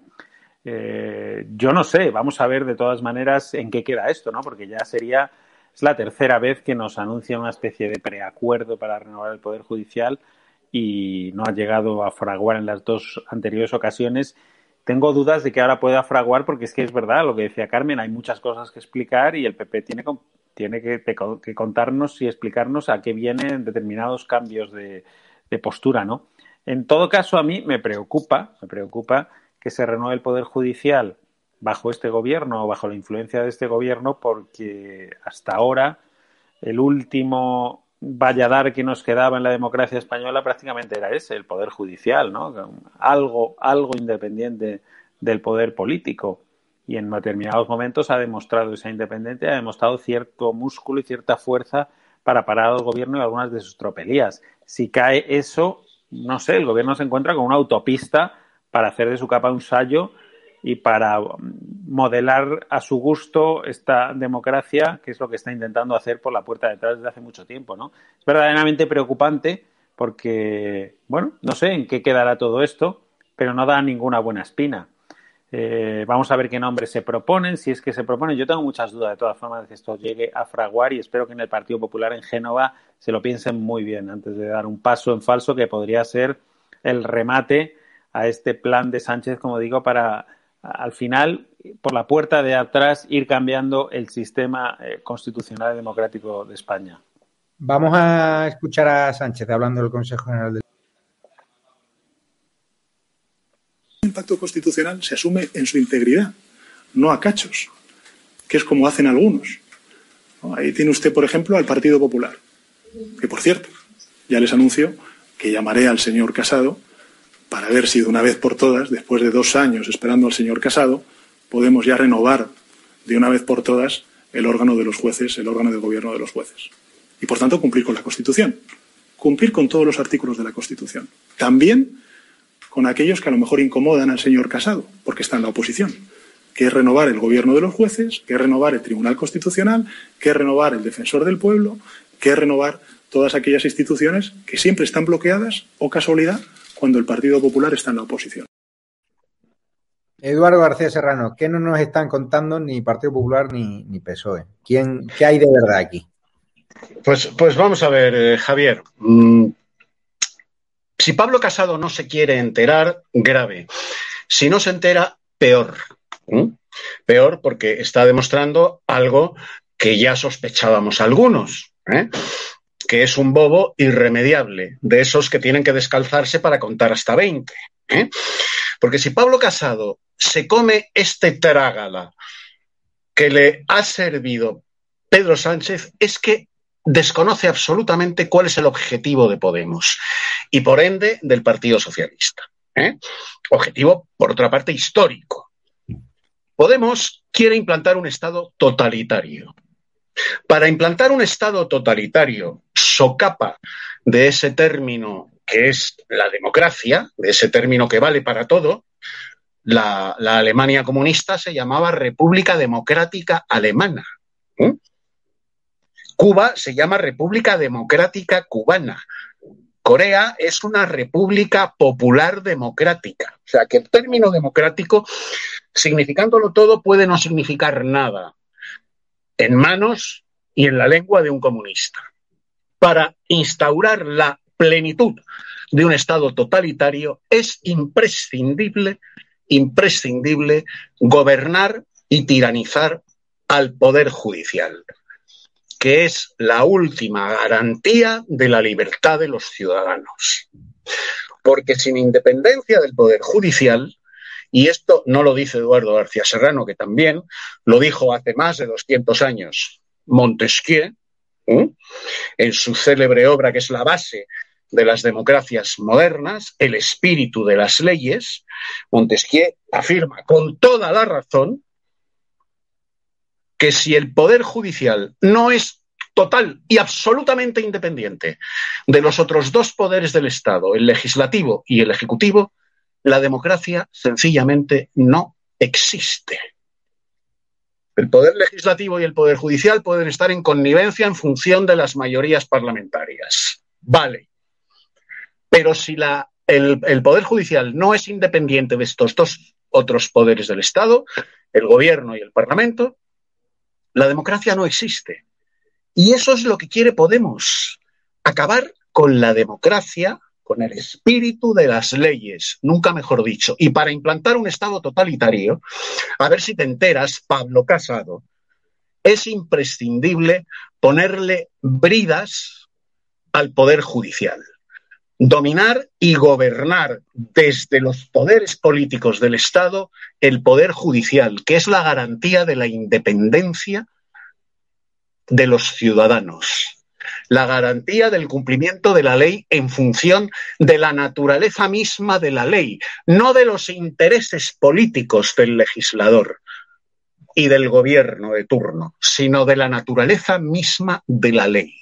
yo no sé, vamos a ver de todas maneras en qué queda esto, ¿no? Porque ya sería es la tercera vez que nos anuncia una especie de preacuerdo para renovar el Poder Judicial y no ha llegado a fraguar en las dos anteriores ocasiones. Tengo dudas de que ahora pueda fraguar porque es que es verdad lo que decía Carmen, hay muchas cosas que explicar y el PP tiene, tiene que, contarnos y explicarnos a qué vienen determinados cambios de, de postura, ¿no? En todo caso, a mí me preocupa, me preocupa que se renueve el Poder Judicial bajo este gobierno o bajo la influencia de este gobierno porque hasta ahora el último valladar que nos quedaba en la democracia española prácticamente era ese, el poder judicial, ¿no? Algo, algo independiente del poder político. Y en determinados momentos ha demostrado esa independencia, ha demostrado cierto músculo y cierta fuerza para parar al gobierno y algunas de sus tropelías. Si cae eso, no sé, el gobierno se encuentra con una autopista para hacer de su capa un sallo y para modelar a su gusto esta democracia, que es lo que está intentando hacer por la puerta de atrás desde hace mucho tiempo, ¿no? Es verdaderamente preocupante porque, bueno, no sé en qué quedará todo esto, pero no da ninguna buena espina. Eh, vamos a ver qué nombres se proponen, si es que se proponen. Yo tengo muchas dudas, de todas formas, de que esto llegue a fraguar y espero que en el Partido Popular en Génova se lo piensen muy bien antes de dar un paso en falso que podría ser el remate a este plan de Sánchez, como digo, para al final, por la puerta de atrás, ir cambiando el sistema eh, constitucional y democrático de España. Vamos a escuchar a Sánchez hablando del Consejo General del El impacto constitucional se asume en su integridad, no a cachos, que es como hacen algunos. Ahí tiene usted, por ejemplo, al Partido Popular, que por cierto, ya les anuncio que llamaré al señor Casado para ver si de una vez por todas, después de dos años esperando al señor Casado, podemos ya renovar de una vez por todas el órgano de los jueces, el órgano de gobierno de los jueces. Y por tanto cumplir con la Constitución. Cumplir con todos los artículos de la Constitución. También con aquellos que a lo mejor incomodan al señor Casado, porque está en la oposición, que es renovar el gobierno de los jueces, que es renovar el Tribunal Constitucional, que es renovar el Defensor del Pueblo, que es renovar todas aquellas instituciones que siempre están bloqueadas o casualidad cuando el Partido Popular está en la oposición. Eduardo García Serrano, ¿qué no nos están contando ni Partido Popular ni, ni PSOE? ¿Quién, ¿Qué hay de verdad aquí? Pues, pues vamos a ver, eh, Javier. Mm, si Pablo Casado no se quiere enterar, grave. Si no se entera, peor. Peor porque está demostrando algo que ya sospechábamos algunos. ¿eh? Que es un bobo irremediable, de esos que tienen que descalzarse para contar hasta 20. ¿eh? Porque si Pablo Casado se come este trágala que le ha servido Pedro Sánchez, es que desconoce absolutamente cuál es el objetivo de Podemos y por ende del Partido Socialista. ¿eh? Objetivo, por otra parte, histórico. Podemos quiere implantar un Estado totalitario. Para implantar un Estado totalitario, socapa de ese término que es la democracia, de ese término que vale para todo, la, Alemania comunista se llamaba República Democrática Alemana. Cuba se llama República Democrática Cubana. Corea es una república popular democrática. O sea que el término democrático, significándolo todo, puede no significar nada en manos y en la lengua de un comunista. Para instaurar la plenitud de un Estado totalitario es imprescindible, imprescindible gobernar y tiranizar al Poder Judicial, que es la última garantía de la libertad de los ciudadanos. Porque sin independencia del Poder Judicial, y esto no lo dice Eduardo García Serrano, que también lo dijo hace más de 200 años Montesquieu, en su célebre obra que es la base de las democracias modernas, El espíritu de las leyes, Montesquieu afirma con toda la razón que si el poder judicial no es total y absolutamente independiente de los otros dos poderes del Estado, el legislativo y el ejecutivo, la democracia sencillamente no existe. El poder legislativo y el poder judicial pueden estar en connivencia en función de las mayorías parlamentarias. Vale. Pero si el, el poder judicial no es independiente de estos dos otros poderes del Estado, el gobierno y el Parlamento, la democracia no existe. Y eso es lo que quiere Podemos, acabar con la democracia, con el espíritu de las leyes, nunca mejor dicho. Y para implantar un Estado totalitario, a ver si te enteras, Pablo Casado, es imprescindible ponerle bridas al Poder Judicial. Dominar y gobernar desde los poderes políticos del Estado el Poder Judicial, que es la garantía de la independencia de los ciudadanos, la garantía del cumplimiento de la ley en función de la naturaleza misma de la ley, no de los intereses políticos del legislador y del gobierno de turno, sino de la naturaleza misma de la ley,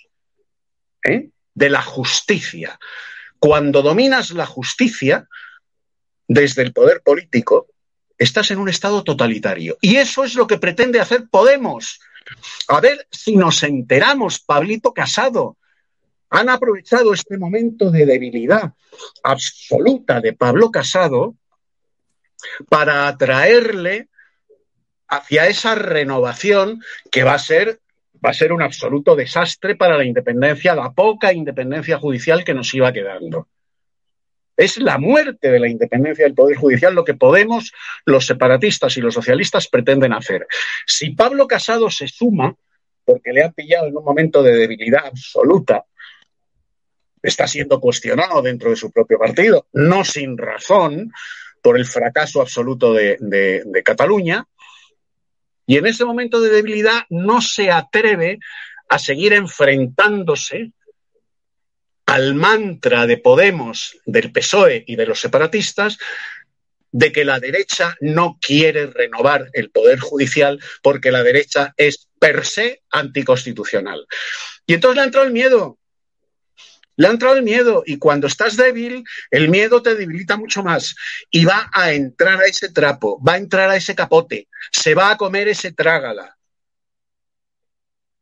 ¿eh? de la justicia. Cuando dominas la justicia desde el poder político, estás en un estado totalitario. Y eso es lo que pretende hacer Podemos a ver si nos enteramos, Pablito Casado. Han aprovechado este momento de debilidad absoluta de Pablo Casado para atraerle hacia esa renovación que va a ser va a ser un absoluto desastre para la independencia, la poca independencia judicial que nos iba quedando. Es la muerte de la independencia del Poder Judicial lo que Podemos, los separatistas y los socialistas pretenden hacer. Si Pablo Casado se suma, porque le ha pillado en un momento de debilidad absoluta, está siendo cuestionado dentro de su propio partido, no sin razón, por el fracaso absoluto de, de, de Cataluña, y en ese momento de debilidad no se atreve a seguir enfrentándose al mantra de Podemos, del PSOE y de los separatistas de que la derecha no quiere renovar el poder judicial porque la derecha es per se anticonstitucional. Y entonces le ha entrado el miedo. Le ha entrado el miedo y cuando estás débil, el miedo te debilita mucho más y va a entrar a ese trapo, va a entrar a ese capote, se va a comer ese trágala.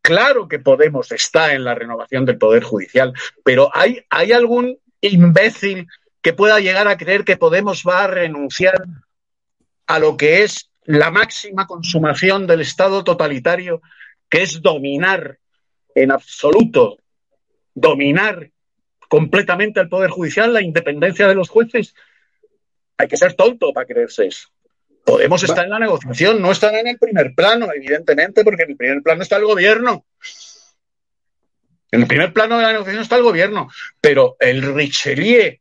Claro que Podemos está en la renovación del Poder Judicial, pero ¿hay, hay algún imbécil que pueda llegar a creer que Podemos va a renunciar a lo que es la máxima consumación del Estado totalitario, que es dominar en absoluto, dominar completamente el Poder Judicial, la independencia de los jueces. Hay que ser tonto para creerse eso. Podemos estar en la negociación, no estar en el primer plano, evidentemente, porque en el primer plano está el gobierno. En el primer plano de la negociación está el gobierno, pero el Richelieu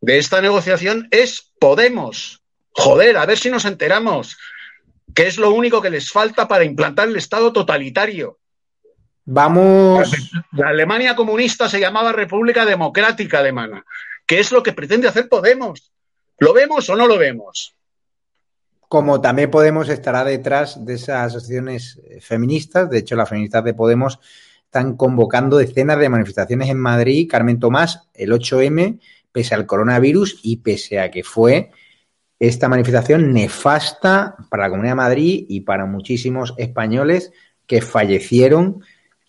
de esta negociación es Podemos. Joder, a ver si nos enteramos, que es lo único que les falta para implantar el Estado totalitario. Vamos. La Alemania comunista se llamaba República Democrática Alemana, que es lo que pretende hacer Podemos. ¿Lo vemos o no lo vemos? Como también Podemos estará detrás de esas asociaciones feministas. De hecho, las feministas de Podemos están convocando decenas de manifestaciones en Madrid. Carmen Tomás, el 8M, pese al coronavirus y pese a que fue esta manifestación nefasta para la Comunidad de Madrid y para muchísimos españoles que fallecieron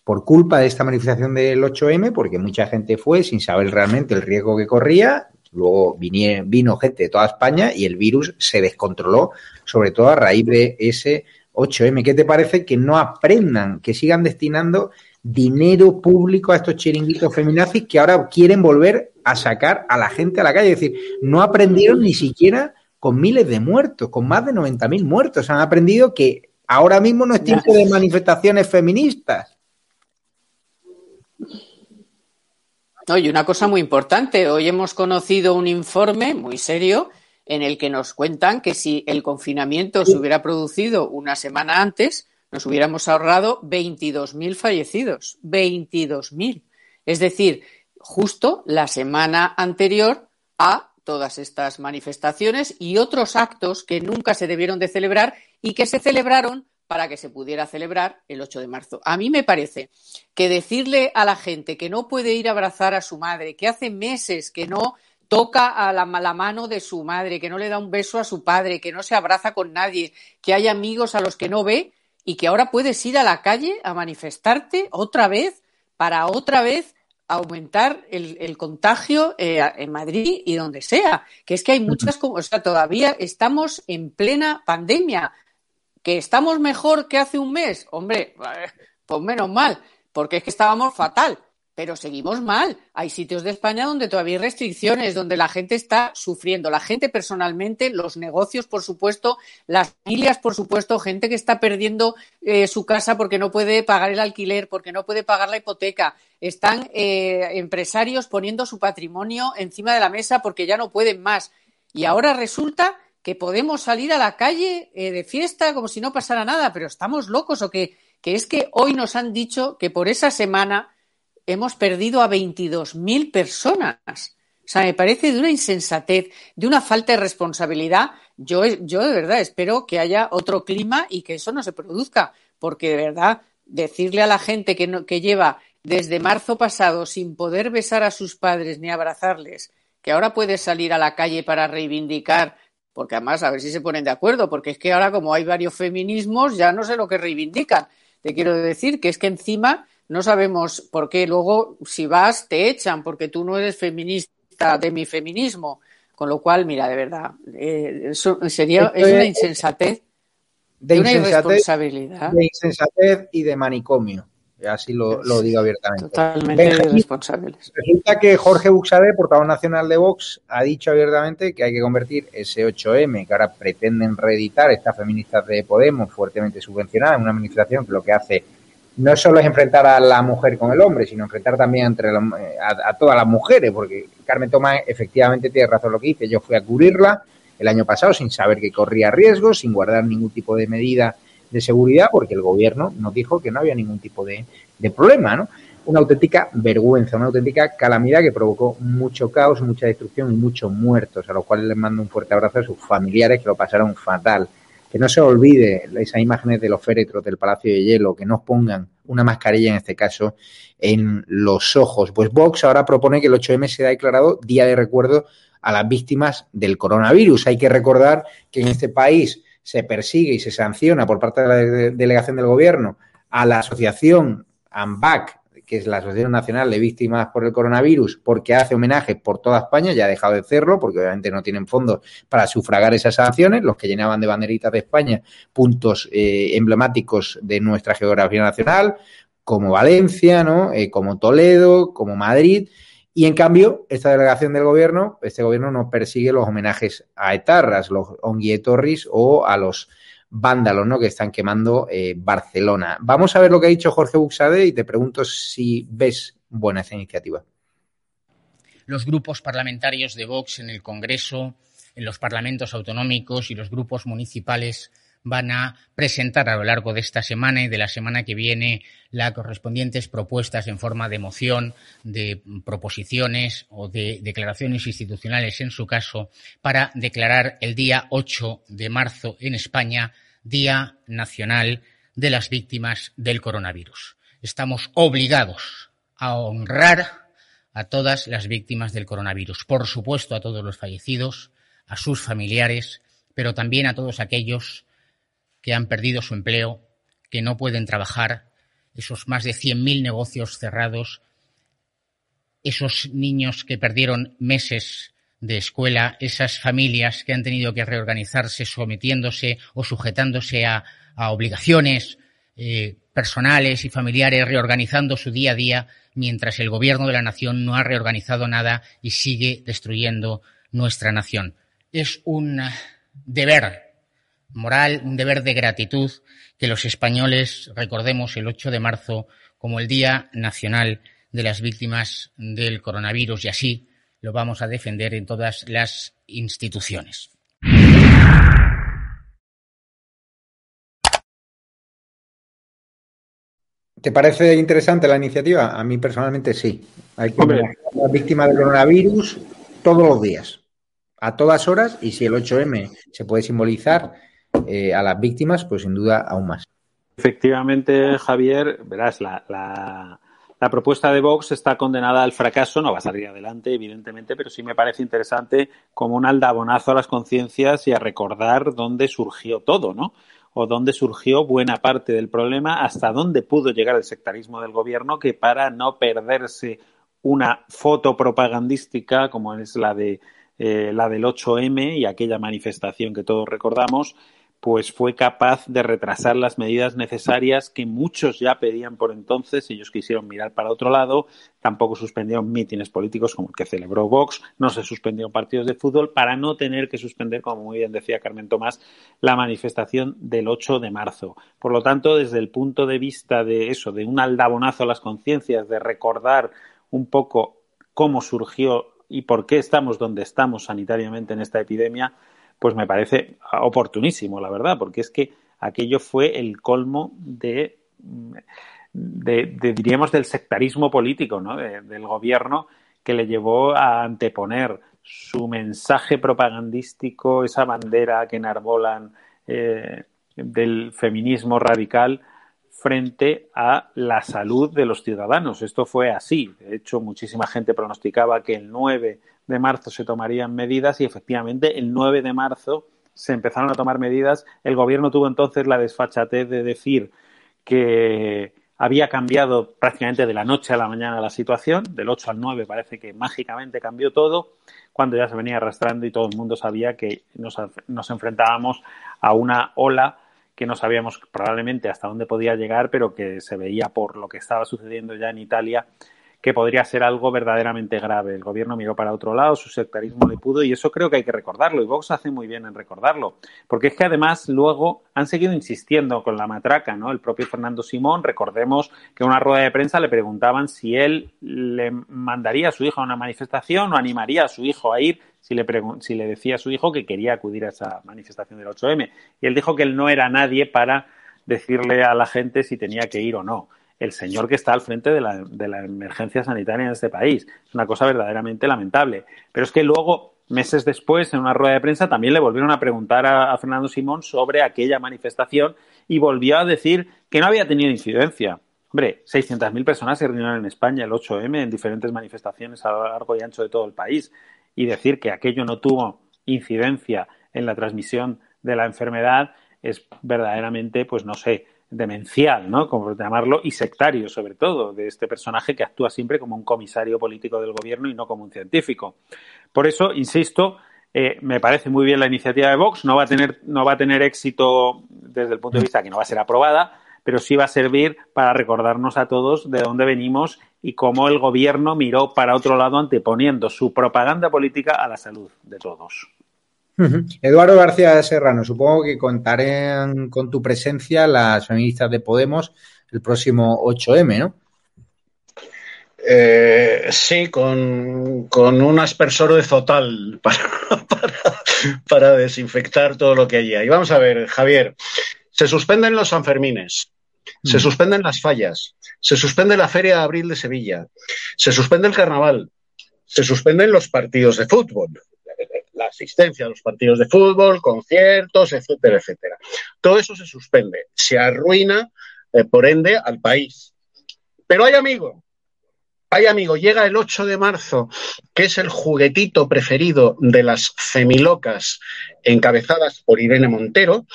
por culpa de esta manifestación del 8M, porque mucha gente fue sin saber realmente el riesgo que corría Luego vino gente de toda España y el virus se descontroló, sobre todo a raíz de ese 8M. ¿Qué te parece que no aprendan, que sigan destinando dinero público a estos chiringuitos feminazis que ahora quieren volver a sacar a la gente a la calle? Es decir, no aprendieron ni siquiera con miles de muertos, con más de 90.000 muertos. Han aprendido que ahora mismo no es tiempo de manifestaciones feministas. Y una cosa muy importante, hoy hemos conocido un informe muy serio en el que nos cuentan que si el confinamiento se hubiera producido una semana antes, nos hubiéramos ahorrado 22.000 fallecidos. 22.000. Es decir, justo la semana anterior a todas estas manifestaciones y otros actos que nunca se debieron de celebrar y que se celebraron para que se pudiera celebrar el 8 de marzo. A mí me parece que decirle a la gente que no puede ir a abrazar a su madre, que hace meses que no toca a la, la, mano de su madre, que no le da un beso a su padre, que no se abraza con nadie, que hay amigos a los que no ve y que ahora puedes ir a la calle a manifestarte otra vez para otra vez aumentar el, el contagio eh, en Madrid y donde sea. Que es que hay muchas, o sea, todavía estamos en plena pandemia. ¿Que estamos mejor que hace un mes? Hombre, pues menos mal, porque es que estábamos fatal pero seguimos mal. Hay sitios de España donde todavía hay restricciones, donde la gente está sufriendo. La gente personalmente, los negocios, por supuesto, las familias, por supuesto, gente que está perdiendo eh, su casa porque no puede pagar el alquiler, porque no puede pagar la hipoteca. Están eh, empresarios poniendo su patrimonio encima de la mesa porque ya no pueden más. Y ahora resulta que podemos salir a la calle eh, de fiesta como si no pasara nada, pero estamos locos o que, que es que hoy nos han dicho que por esa semana hemos perdido a 22.000 personas. O sea, me parece de una insensatez, de una falta de responsabilidad. Yo, yo de verdad espero que haya otro clima y que eso no se produzca, porque de verdad decirle a la gente que, no, que lleva desde marzo pasado sin poder besar a sus padres ni abrazarles, que ahora puede salir a la calle para reivindicar, porque además a ver si se ponen de acuerdo, porque es que ahora como hay varios feminismos ya no sé lo que reivindican. Te quiero decir que es que encima no sabemos por qué. Luego, si vas, te echan porque tú no eres feminista de mi feminismo. Con lo cual, mira, de verdad, eh, eso sería es una insensatez, de, de una insensatez, irresponsabilidad. De insensatez y de manicomio. Así lo, lo digo abiertamente. Totalmente Benjamín, irresponsables. Resulta que Jorge Buxade, portavoz nacional de Vox, ha dicho abiertamente que hay que convertir ese 8M, que ahora pretenden reeditar estas feministas de Podemos, fuertemente subvencionadas, en una administración que lo que hace no solo es enfrentar a la mujer con el hombre, sino enfrentar también entre la, a, a, todas las mujeres, porque Carmen Tomás efectivamente tiene razón lo que dice. Yo fui a cubrirla el año pasado sin saber que corría riesgos, sin guardar ningún tipo de medida de seguridad, porque el gobierno nos dijo que no había ningún tipo de, de problema, ¿no? Una auténtica vergüenza, una auténtica calamidad que provocó mucho caos, mucha destrucción y muchos muertos, a los cuales les mando un fuerte abrazo a sus familiares que lo pasaron fatal que no se olvide esas imágenes de los féretros del Palacio de Hielo, que nos pongan una mascarilla en este caso en los ojos. Pues Vox ahora propone que el 8M sea declarado día de recuerdo a las víctimas del coronavirus. Hay que recordar que en este país se persigue y se sanciona por parte de la delegación del gobierno a la asociación AMBAC, que es la Asociación Nacional de Víctimas por el Coronavirus, porque hace homenajes por toda España, ya ha dejado de hacerlo, porque obviamente no tienen fondos para sufragar esas sanciones, los que llenaban de banderitas de España puntos eh, emblemáticos de nuestra geografía nacional, como Valencia, ¿no? Eh, como Toledo, como Madrid. Y en cambio, esta delegación del gobierno, este gobierno no persigue los homenajes a etarras, los onguietorris o a los vándalos ¿no? que están quemando eh, Barcelona. Vamos a ver lo que ha dicho Jorge Buxade y te pregunto si ves buena esa iniciativa. Los grupos parlamentarios de Vox en el Congreso, en los parlamentos autonómicos y los grupos municipales van a presentar a lo largo de esta semana y de la semana que viene las correspondientes propuestas en forma de moción, de proposiciones o de declaraciones institucionales, en su caso, para declarar el día 8 de marzo en España Día Nacional de las Víctimas del Coronavirus. Estamos obligados a honrar a todas las víctimas del coronavirus, por supuesto a todos los fallecidos, a sus familiares, pero también a todos aquellos que han perdido su empleo, que no pueden trabajar, esos más de 100.000 negocios cerrados, esos niños que perdieron meses de escuela, esas familias que han tenido que reorganizarse sometiéndose o sujetándose a, obligaciones eh, personales y familiares, reorganizando su día a día, mientras el gobierno de la nación no ha reorganizado nada y sigue destruyendo nuestra nación. Es un deber moral, un deber de gratitud que los españoles recordemos el 8 de marzo como el Día Nacional de las Víctimas del Coronavirus y así lo vamos a defender en todas las instituciones. ¿Te parece interesante la iniciativa? A mí personalmente sí. Hay que ver a las víctimas del coronavirus todos los días, a todas horas, y si el 8M se puede simbolizar eh, a las víctimas, pues sin duda aún más. Efectivamente, Javier, verás, la, la, propuesta de Vox está condenada al fracaso, no va a salir adelante, evidentemente, pero sí me parece interesante como un aldabonazo a las conciencias y a recordar dónde surgió todo, ¿no? O dónde surgió buena parte del problema, hasta dónde pudo llegar el sectarismo del gobierno, que para no perderse una foto propagandística como es la de eh, la del 8M y aquella manifestación que todos recordamos, pues fue capaz de retrasar las medidas necesarias que muchos ya pedían por entonces. Ellos quisieron mirar para otro lado. Tampoco suspendieron mítines políticos como el que celebró Vox. No se suspendieron partidos de fútbol para no tener que suspender, como muy bien decía Carmen Tomás, la manifestación del 8 de marzo. Por lo tanto, desde el punto de vista de eso, de un aldabonazo a las conciencias, de recordar un poco cómo surgió y por qué estamos donde estamos sanitariamente en esta epidemia, pues me parece oportunísimo, la verdad, porque es que aquello fue el colmo de, de, diríamos, del sectarismo político, ¿no? del gobierno que le llevó a anteponer su mensaje propagandístico, esa bandera que enarbolan eh, del feminismo radical, frente a la salud de los ciudadanos. Esto fue así. De hecho, muchísima gente pronosticaba que el 9 de marzo se tomarían medidas y efectivamente el 9 de marzo se empezaron a tomar medidas. El gobierno tuvo entonces la desfachatez de decir que había cambiado prácticamente de la noche a la mañana la situación, del 8 al 9 parece que mágicamente cambió todo, cuando ya se venía arrastrando y todo el mundo sabía que nos, nos enfrentábamos a una ola que no sabíamos probablemente hasta dónde podía llegar, pero que se veía por lo que estaba sucediendo ya en Italia que podría ser algo verdaderamente grave. El gobierno miró para otro lado, su sectarismo le pudo y eso creo que hay que recordarlo y Vox hace muy bien en recordarlo, porque es que además luego han seguido insistiendo con la matraca, ¿no? El propio Fernando Simón, recordemos que en una rueda de prensa le preguntaban si él le mandaría a su hijo a una manifestación o animaría a su hijo a ir si le, si le decía a su hijo que quería acudir a esa manifestación del 8M. Y él dijo que él no era nadie para decirle a la gente si tenía que ir o no el señor que está al frente de la, de la emergencia sanitaria en este país. Es una cosa verdaderamente lamentable. Pero es que luego, meses después, en una rueda de prensa, también le volvieron a preguntar a, Fernando Simón sobre aquella manifestación y volvió a decir que no había tenido incidencia. Hombre, 600.000 personas se reunieron en España el 8M en diferentes manifestaciones a lo largo y ancho de todo el país. Y decir que aquello no tuvo incidencia en la transmisión de la enfermedad es verdaderamente, pues no sé, demencial, ¿no? Como llamarlo, y sectario, sobre todo, de este personaje que actúa siempre como un comisario político del gobierno y no como un científico. Por eso, insisto, eh, me parece muy bien la iniciativa de Vox, no va a tener, no va a tener éxito desde el punto de vista que no va a ser aprobada, pero sí va a servir para recordarnos a todos de dónde venimos y cómo el gobierno miró para otro lado anteponiendo su propaganda política a la salud de todos. Eduardo García Serrano, supongo que contarán con tu presencia las feministas de Podemos el próximo 8M, ¿no? Eh, sí, con, un aspersor de Zotal para, para, desinfectar todo lo que hay ahí. Vamos a ver, Javier, se suspenden los Sanfermines, se mm. suspenden las fallas, se suspende la Feria de Abril de Sevilla, se suspende el Carnaval, se suspenden los partidos de fútbol asistencia a los partidos de fútbol, conciertos, etcétera, etcétera. Todo eso se suspende, se arruina, eh, por ende, al país. Pero hay amigo, hay amigo, llega el 8 de marzo, que es el juguetito preferido de las femilocas encabezadas por Irene Montero,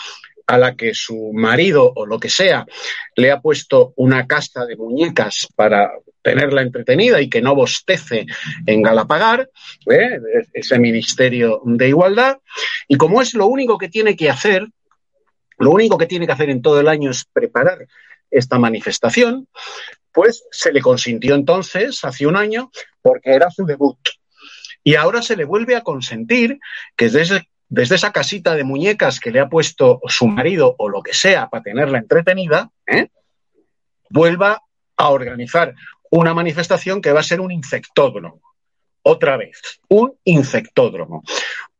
a la que su marido o lo que sea le ha puesto una casa de muñecas para tenerla entretenida y que no bostece en Galapagar, ¿eh? ese Ministerio de Igualdad. Y como es lo único que tiene que hacer, lo único que tiene que hacer en todo el año es preparar esta manifestación, pues se le consintió entonces, hace un año, porque era su debut. Y ahora se le vuelve a consentir que desde, desde esa casita de muñecas que le ha puesto su marido o lo que sea para tenerla entretenida, ¿eh? vuelva a organizar una manifestación que va a ser un infectódromo. Otra vez, un infectódromo,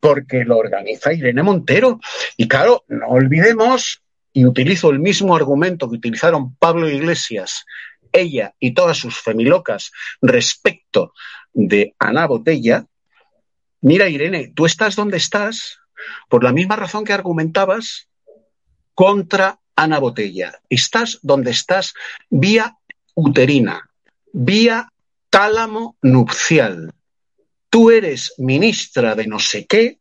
porque lo organiza Irene Montero. Y claro, no olvidemos, y utilizo el mismo argumento que utilizaron Pablo Iglesias, ella y todas sus femilocas respecto de Ana Botella. Mira, Irene, tú estás donde estás por la misma razón que argumentabas contra Ana Botella, estás donde estás vía uterina, vía tálamo nupcial. Tú eres ministra de no sé qué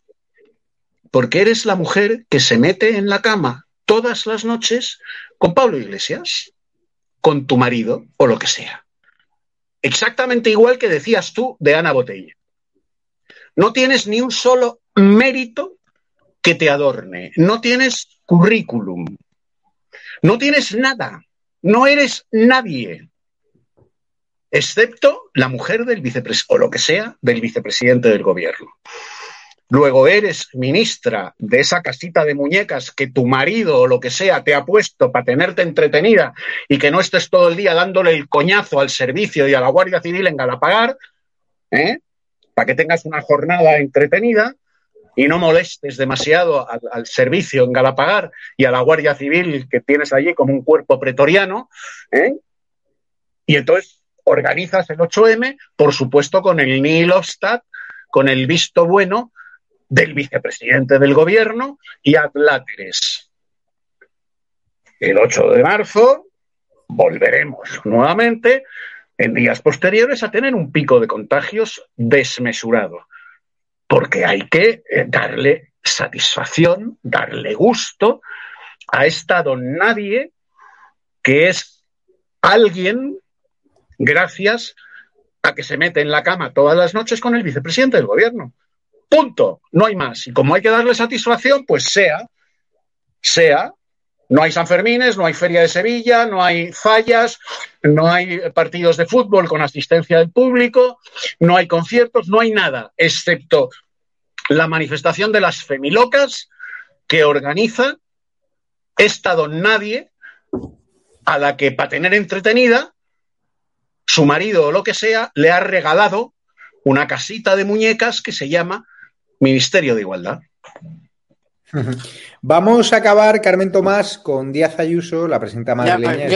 porque eres la mujer que se mete en la cama todas las noches con Pablo Iglesias, con tu marido o lo que sea. Exactamente igual que decías tú de Ana Botella. No tienes ni un solo mérito que te adorne, no tienes currículum, no tienes nada, no eres nadie, excepto la mujer del vicepresidente, o lo que sea, del vicepresidente del gobierno. Luego eres ministra de esa casita de muñecas que tu marido o lo que sea te ha puesto para tenerte entretenida y que no estés todo el día dándole el coñazo al servicio y a la Guardia Civil en Galapagar, ¿eh? para que tengas una jornada entretenida y no molestes demasiado al, servicio en Galapagar y a la Guardia Civil que tienes allí como un cuerpo pretoriano. ¿eh? Y entonces organizas el 8M, por supuesto, con el Nihil con el visto bueno del vicepresidente del gobierno y adláteres. El 8 de marzo volveremos nuevamente en días posteriores a tener un pico de contagios desmesurado, porque hay que eh, darle satisfacción, darle gusto a esta don nadie que es alguien gracias a que se mete en la cama todas las noches con el vicepresidente del gobierno. Punto, no hay más. Y como hay que darle satisfacción, pues sea, sea, no hay San Fermines, no hay Feria de Sevilla, no hay fallas, no hay partidos de fútbol con asistencia del público, no hay conciertos, no hay nada, excepto la manifestación de las femilocas que organiza esta don nadie a la que para tener entretenida su marido o lo que sea le ha regalado una casita de muñecas que se llama Ministerio de Igualdad. Vamos a acabar, Carmen Tomás, con Díaz Ayuso, la presidenta madrileña,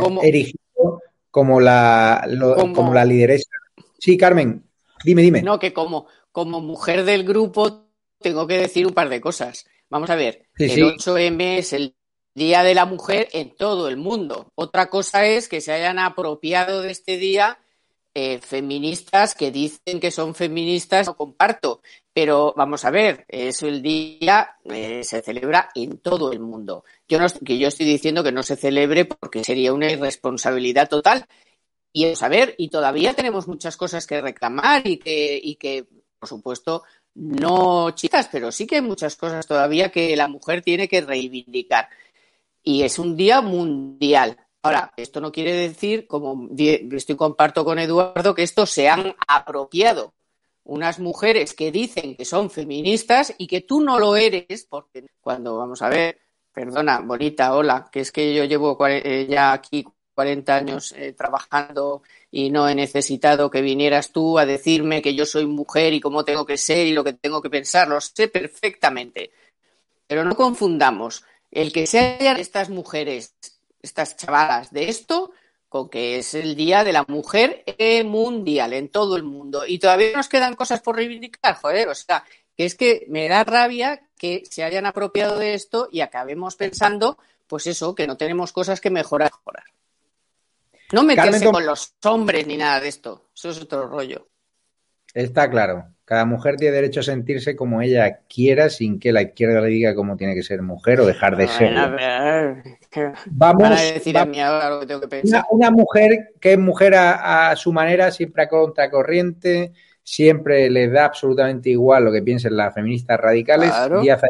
como, erigido como la, como, la lideresa. Sí, Carmen, dime, dime. No, que como, como mujer del grupo tengo que decir un par de cosas. Vamos a ver, el 8M es el Día de la Mujer en todo el mundo. Otra cosa es que se hayan apropiado de este día eh, feministas que dicen que son feministas, no comparto, pero vamos a ver, es el día, eh, se celebra en todo el mundo. Yo no, que yo estoy diciendo que no se celebre porque sería una irresponsabilidad total. Y a ver, y todavía tenemos muchas cosas que reclamar y que, y que, por supuesto, no chicas, pero sí que hay muchas cosas todavía que la mujer tiene que reivindicar. Y es un día mundial. Ahora, esto no quiere decir, como estoy comparto con Eduardo, que esto se han apropiado unas mujeres que dicen que son feministas y que tú no lo eres, porque cuando vamos a ver, perdona, bonita, hola, que es que yo llevo eh, ya aquí 40 años eh, trabajando y no he necesitado que vinieras tú a decirme que yo soy mujer y cómo tengo que ser y lo que tengo que pensar, lo sé perfectamente. Pero no confundamos el que sean estas mujeres estas chavalas de esto con que es el Día de la Mujer Mundial en todo el mundo. Y todavía nos quedan cosas por reivindicar, joder, o sea, que es que me da rabia que se hayan apropiado de esto y acabemos pensando, pues eso, que no tenemos cosas que mejorar. No meterse con los hombres ni nada de esto, eso es otro rollo. Está claro. Cada mujer tiene derecho a sentirse como ella quiera sin que la izquierda le diga cómo tiene que ser mujer o dejar de ser. Vamos a decir a mí ahora lo que tengo que pensar. Una, mujer que es mujer a, su manera, siempre a contracorriente, siempre le da absolutamente igual lo que piensen las feministas radicales y hace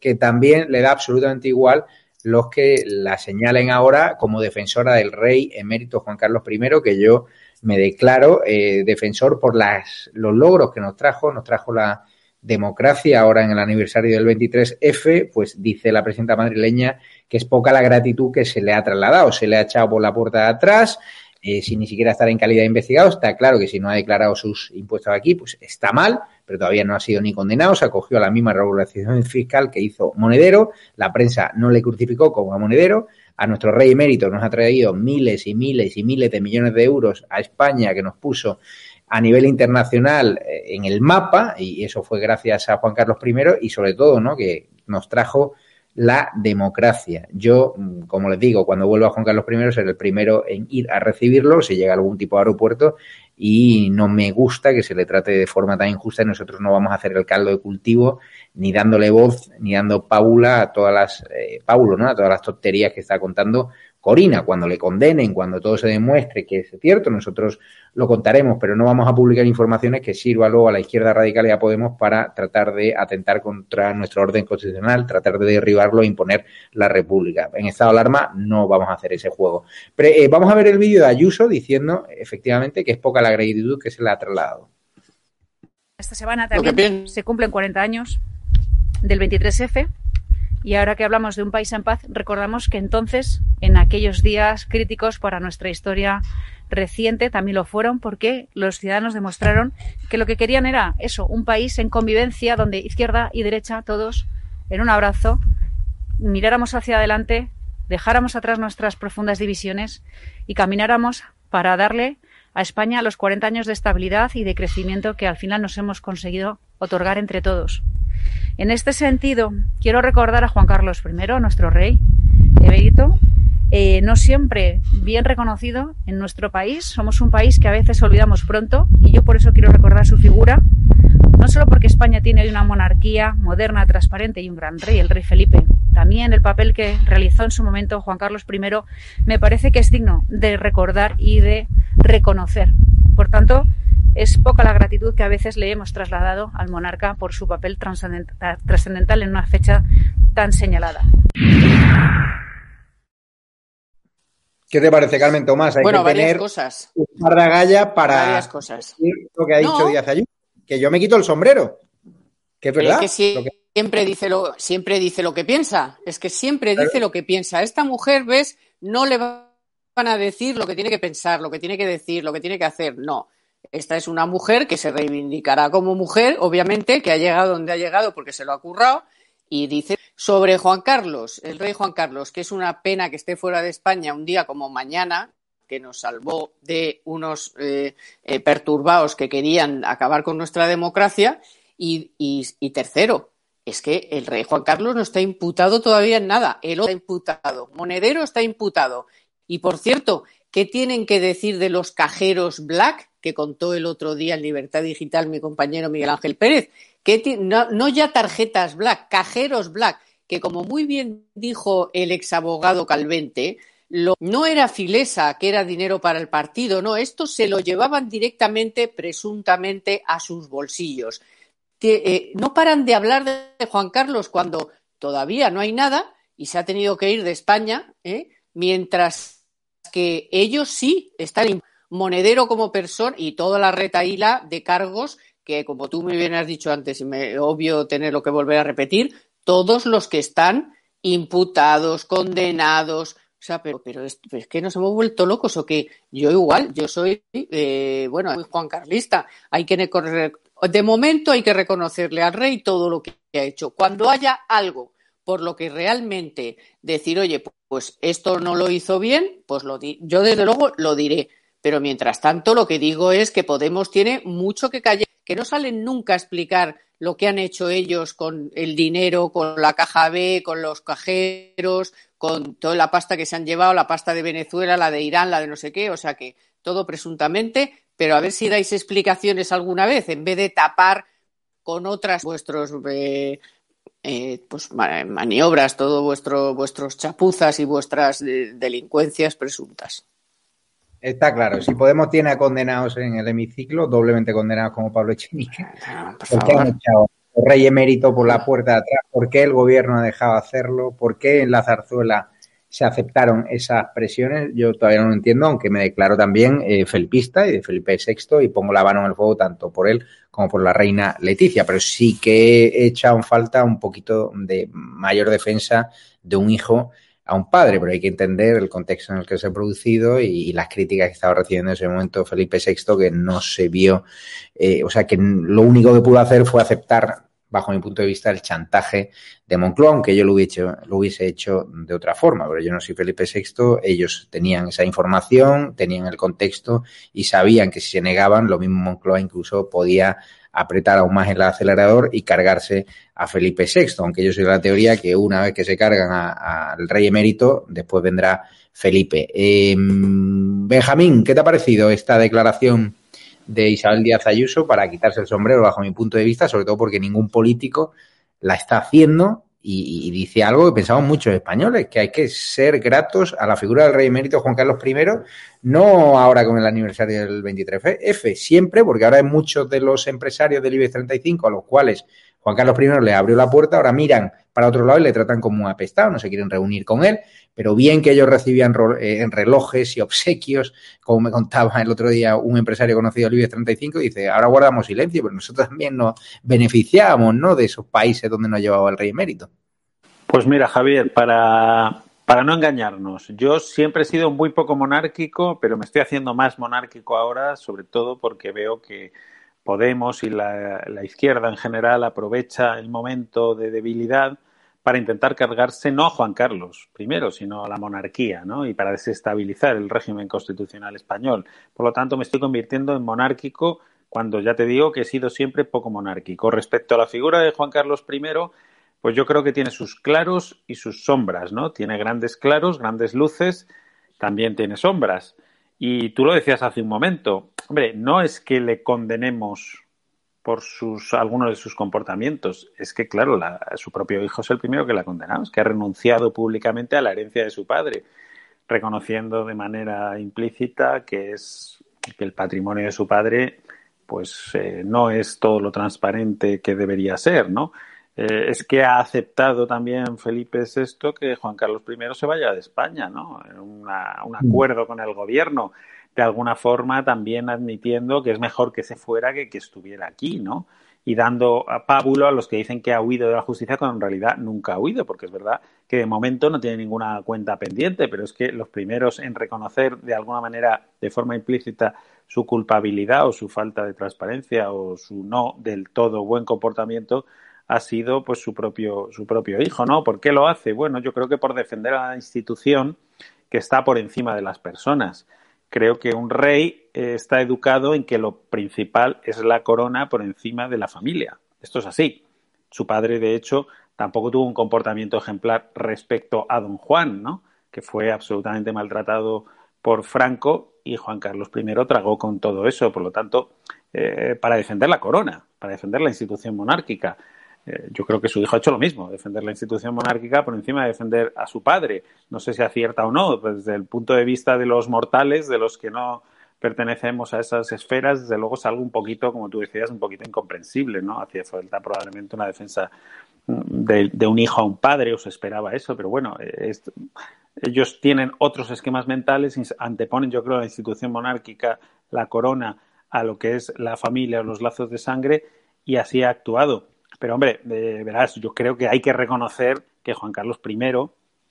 que también le da absolutamente igual los que la señalen ahora como defensora del rey emérito Juan Carlos I, que yo me declaro eh, defensor por las, los logros que nos trajo, nos trajo la democracia ahora en el aniversario del 23F, pues dice la presidenta madrileña que es poca la gratitud que se le ha trasladado, se le ha echado por la puerta de atrás, eh, sin ni siquiera estar en calidad de investigado, está claro que si no ha declarado sus impuestos aquí, pues está mal, pero todavía no ha sido ni condenado, se acogió a la misma regulación fiscal que hizo Monedero, la prensa no le crucificó como a Monedero, a nuestro rey emérito nos ha traído miles y miles y miles de millones de euros a España que nos puso a nivel internacional eh, en el mapa y eso fue gracias a Juan Carlos I y sobre todo ¿no? que nos trajo la democracia. Yo, mm, como les digo, cuando vuelva Juan Carlos I, seré el primero en ir a recibirlo, si llega a algún tipo de aeropuerto, y no me gusta que se le trate de forma tan injusta y nosotros no vamos a hacer el caldo de cultivo ni dándole voz ni dando paula a todas las eh, Paulo, ¿no? A todas las tonterías que está contando Corina, cuando le condenen, cuando todo se demuestre que es cierto, nosotros lo contaremos, pero no vamos a publicar informaciones que sirvan luego a la izquierda radical y a Podemos para tratar de atentar contra nuestro orden constitucional, tratar de derribarlo e imponer la República. En estado de alarma no vamos a hacer ese juego. Pero, eh, vamos a ver el vídeo de Ayuso diciendo efectivamente que es poca la gratitud que se le ha trasladado. Esta semana también se cumplen 40 años del 23F y ahora que hablamos de un país en paz, recordamos que entonces, en aquellos días críticos para nuestra historia reciente, también lo fueron porque los ciudadanos demostraron que lo que querían era eso, un país en convivencia donde izquierda y derecha, todos en un abrazo, miráramos hacia adelante, dejáramos atrás nuestras profundas divisiones y camináramos para darle a España los 40 años de estabilidad y de crecimiento que al final nos hemos conseguido otorgar entre todos. En este sentido, quiero recordar a Juan Carlos I, nuestro rey emérito, eh, no siempre bien reconocido en nuestro país. Somos un país que a veces olvidamos pronto y yo por eso quiero recordar su figura, no solo porque España tiene una monarquía moderna, transparente y un gran rey, el rey Felipe. También el papel que realizó en su momento Juan Carlos I me parece que es digno de recordar y de reconocer. Por tanto, es poca la gratitud que a veces le hemos trasladado al monarca por su papel trascendental en una fecha tan señalada. ¿Qué te parece, Carmen Tomás? Hay bueno, que varias tener cosas. un par de gallas para Varias cosas. decir lo que ha dicho No. Díaz Ayuso. Que yo me quito el sombrero. Que es verdad. Es que sie- Lo que- siempre dice lo, siempre dice lo que piensa. Es que siempre dice lo que piensa. Esta mujer, ves, no le van a decir lo que tiene que pensar, lo que tiene que decir, lo que tiene que hacer. No. Esta es una mujer que se reivindicará como mujer, obviamente, que ha llegado donde ha llegado porque se lo ha currado. Y dice sobre Juan Carlos, el rey Juan Carlos, que es una pena que esté fuera de España un día como mañana, que nos salvó de unos eh, eh, perturbados que querían acabar con nuestra democracia. Y, y- tercero, es que el rey Juan Carlos no está imputado todavía en nada. Él está imputado. Monedero está imputado. Y por cierto, ¿qué tienen que decir de los cajeros Black que contó el otro día en Libertad Digital mi compañero Miguel Ángel Pérez? ¿Qué ti- no, ya tarjetas Black, cajeros Black, que como muy bien dijo el exabogado Calvente, no era filesa, que era dinero para el partido, no, esto se lo llevaban directamente, presuntamente, a sus bolsillos. Que, eh, no paran de hablar de Juan Carlos cuando todavía no hay nada y se ha tenido que ir de España, ¿eh? mientras que ellos sí están monedero como persona y toda la retaíla de cargos que, como tú muy bien has dicho antes, y me obvio tenerlo que volver a repetir, todos los que están imputados, condenados. O sea, pero, pero es, que nos hemos vuelto locos o que yo igual, yo soy, eh, bueno, muy Juan Carlista. Hay que de momento hay que reconocerle al rey todo lo que ha hecho. Cuando haya algo por lo que realmente decir, oye, pues esto no lo hizo bien, pues lo di yo desde luego lo diré. Pero mientras tanto, lo que digo es que Podemos tiene mucho que callar, que no salen nunca a explicar lo que han hecho ellos con el dinero, con la caja B, con los cajeros, con toda la pasta que se han llevado, la pasta de Venezuela, la de Irán, la de no sé qué, o sea que todo presuntamente, pero a ver si dais explicaciones alguna vez, en vez de tapar con otras vuestros eh, eh, pues ma- maniobras, todo vuestro, vuestros chapuzas y vuestras eh, delincuencias presuntas. Está claro, si Podemos tiene a condenados en el hemiciclo, doblemente condenados como Pablo Echenique, Ah, por ¿por qué han echado al rey emérito por la puerta de atrás? ¿Por qué el gobierno ha dejado hacerlo? ¿Por qué en la zarzuela se aceptaron esas presiones? Yo todavía no lo entiendo, aunque me declaro también eh, felipista y de Felipe VI y pongo la mano en el fuego tanto por él como por la reina Leticia, pero sí que he echado en falta un poquito de mayor defensa de un hijo a un padre, pero hay que entender el contexto en el que se ha producido y, las críticas que estaba recibiendo en ese momento Felipe VI, que no se vio, eh, o sea, que lo único que pudo hacer fue aceptar, bajo mi punto de vista, el chantaje de Moncloa, aunque yo lo hubiese, hecho, lo hubiese hecho de otra forma, pero yo no soy Felipe VI, ellos tenían esa información, tenían el contexto y sabían que si se negaban, lo mismo Moncloa incluso podía apretar aún más el acelerador y cargarse a Felipe VI, aunque yo soy de la teoría que una vez que se cargan al rey emérito, después vendrá Felipe. Em, Benjamín, ¿qué te ha parecido esta declaración de Isabel Díaz Ayuso para quitarse el sombrero bajo mi punto de vista, sobre todo porque ningún político la está haciendo y, dice algo que pensamos muchos españoles, que hay que ser gratos a la figura del rey emérito Juan Carlos I, no ahora con el aniversario del 23F, siempre, porque ahora hay muchos de los empresarios del IBEX 35 a los cuales Juan Carlos I le abrió la puerta, ahora miran para otro lado y le tratan como un apestado, no se quieren reunir con él, pero bien que ellos recibían eh, en relojes y obsequios, como me contaba el otro día un empresario conocido IBEX 35, dice, ahora guardamos silencio, pero nosotros también nos beneficiábamos, ¿no?, de esos países donde nos llevaba el rey emérito. Pues mira, Javier, para, para no engañarnos, yo siempre he sido muy poco monárquico, pero me estoy haciendo más monárquico ahora, sobre todo porque veo que Podemos y la, izquierda en general aprovecha el momento de debilidad para intentar cargarse no a Juan Carlos I, sino a la monarquía, ¿no? Y para desestabilizar el régimen constitucional español. Por lo tanto, me estoy convirtiendo en monárquico cuando ya te digo que he sido siempre poco monárquico. Respecto a la figura de Juan Carlos I, pues yo creo que tiene sus claros y sus sombras, ¿no? Tiene grandes claros, grandes luces, también tiene sombras. Y tú lo decías hace un momento, hombre, no es que le condenemos por sus, algunos de sus comportamientos, es que, claro, su propio hijo es el primero que la es que ha renunciado públicamente a la herencia de su padre, reconociendo de manera implícita que es que el patrimonio de su padre pues eh, no es todo lo transparente que debería ser, ¿no? Eh, es que ha aceptado también Felipe VI que Juan Carlos I se vaya de España, ¿no? un mm. acuerdo con el gobierno, de alguna forma también admitiendo que es mejor que se fuera que que estuviera aquí, ¿no? Y dando a pábulo a los que dicen que ha huido de la justicia cuando en realidad nunca ha huido, porque es verdad que de momento no tiene ninguna cuenta pendiente, pero es que los primeros en reconocer de alguna manera, de forma implícita, su culpabilidad o su falta de transparencia o su no del todo buen comportamiento ha sido pues su propio, su propio hijo, ¿no? ¿Por qué lo hace? Bueno, yo creo que por defender a la institución que está por encima de las personas. Creo que un rey eh, está educado en que lo principal es la corona por encima de la familia. Esto es así. Su padre, de hecho, tampoco tuvo un comportamiento ejemplar respecto a don Juan, ¿no? Que fue absolutamente maltratado por Franco y Juan Carlos I tragó con todo eso. Por lo tanto, eh, para defender la corona, para defender la institución monárquica. Eh, yo creo que su hijo ha hecho lo mismo, defender la institución monárquica por encima de defender a su padre. No sé si acierta o no, desde el punto de vista de los mortales, de los que no pertenecemos a esas esferas, desde luego es algo un poquito, como tú decías, un poquito incomprensible, ¿no? Hacía falta probablemente una defensa mm, de, un hijo a un padre, o se esperaba eso, pero bueno, ellos tienen otros esquemas mentales, anteponen, yo creo, la institución monárquica, la corona, a lo que es la familia o los lazos de sangre, y así ha actuado pero hombre, verás, yo creo que hay que reconocer que Juan Carlos I,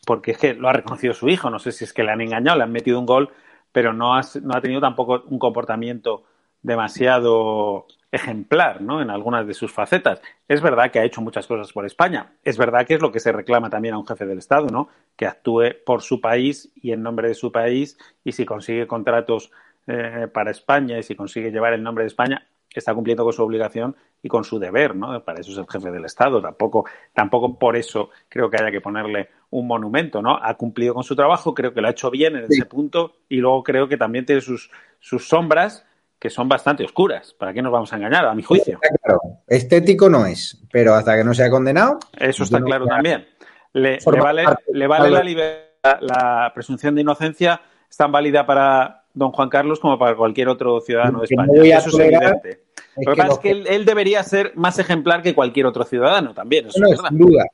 porque es que lo ha reconocido su hijo, no sé si es que le han engañado, le han metido un gol, pero no no ha tenido tampoco un comportamiento demasiado ejemplar ¿no? en algunas de sus facetas. Es verdad que ha hecho muchas cosas por España. Es verdad que es lo que se reclama también a un jefe del Estado, ¿no? que actúe por su país y en nombre de su país y si consigue contratos eh, para España y si consigue llevar el nombre de España, está cumpliendo con su obligación y con su deber, ¿no? Para eso es el jefe del Estado. Tampoco, tampoco por eso creo que haya que ponerle un monumento, ¿no? Ha cumplido con su trabajo, creo que lo ha hecho bien en ese punto y luego creo que también tiene sus, sus sombras que son bastante oscuras. ¿Para qué nos vamos a engañar, a mi juicio? Claro, estético no es, pero hasta que no sea condenado. Eso está claro también. Le, vale, le vale la, libertad, la presunción de inocencia, es tan válida para don Juan Carlos como para cualquier otro ciudadano de España. Eso es evidente. Lo que pasa es que él, debería ser más ejemplar que cualquier otro ciudadano también. Eso es Sin duda.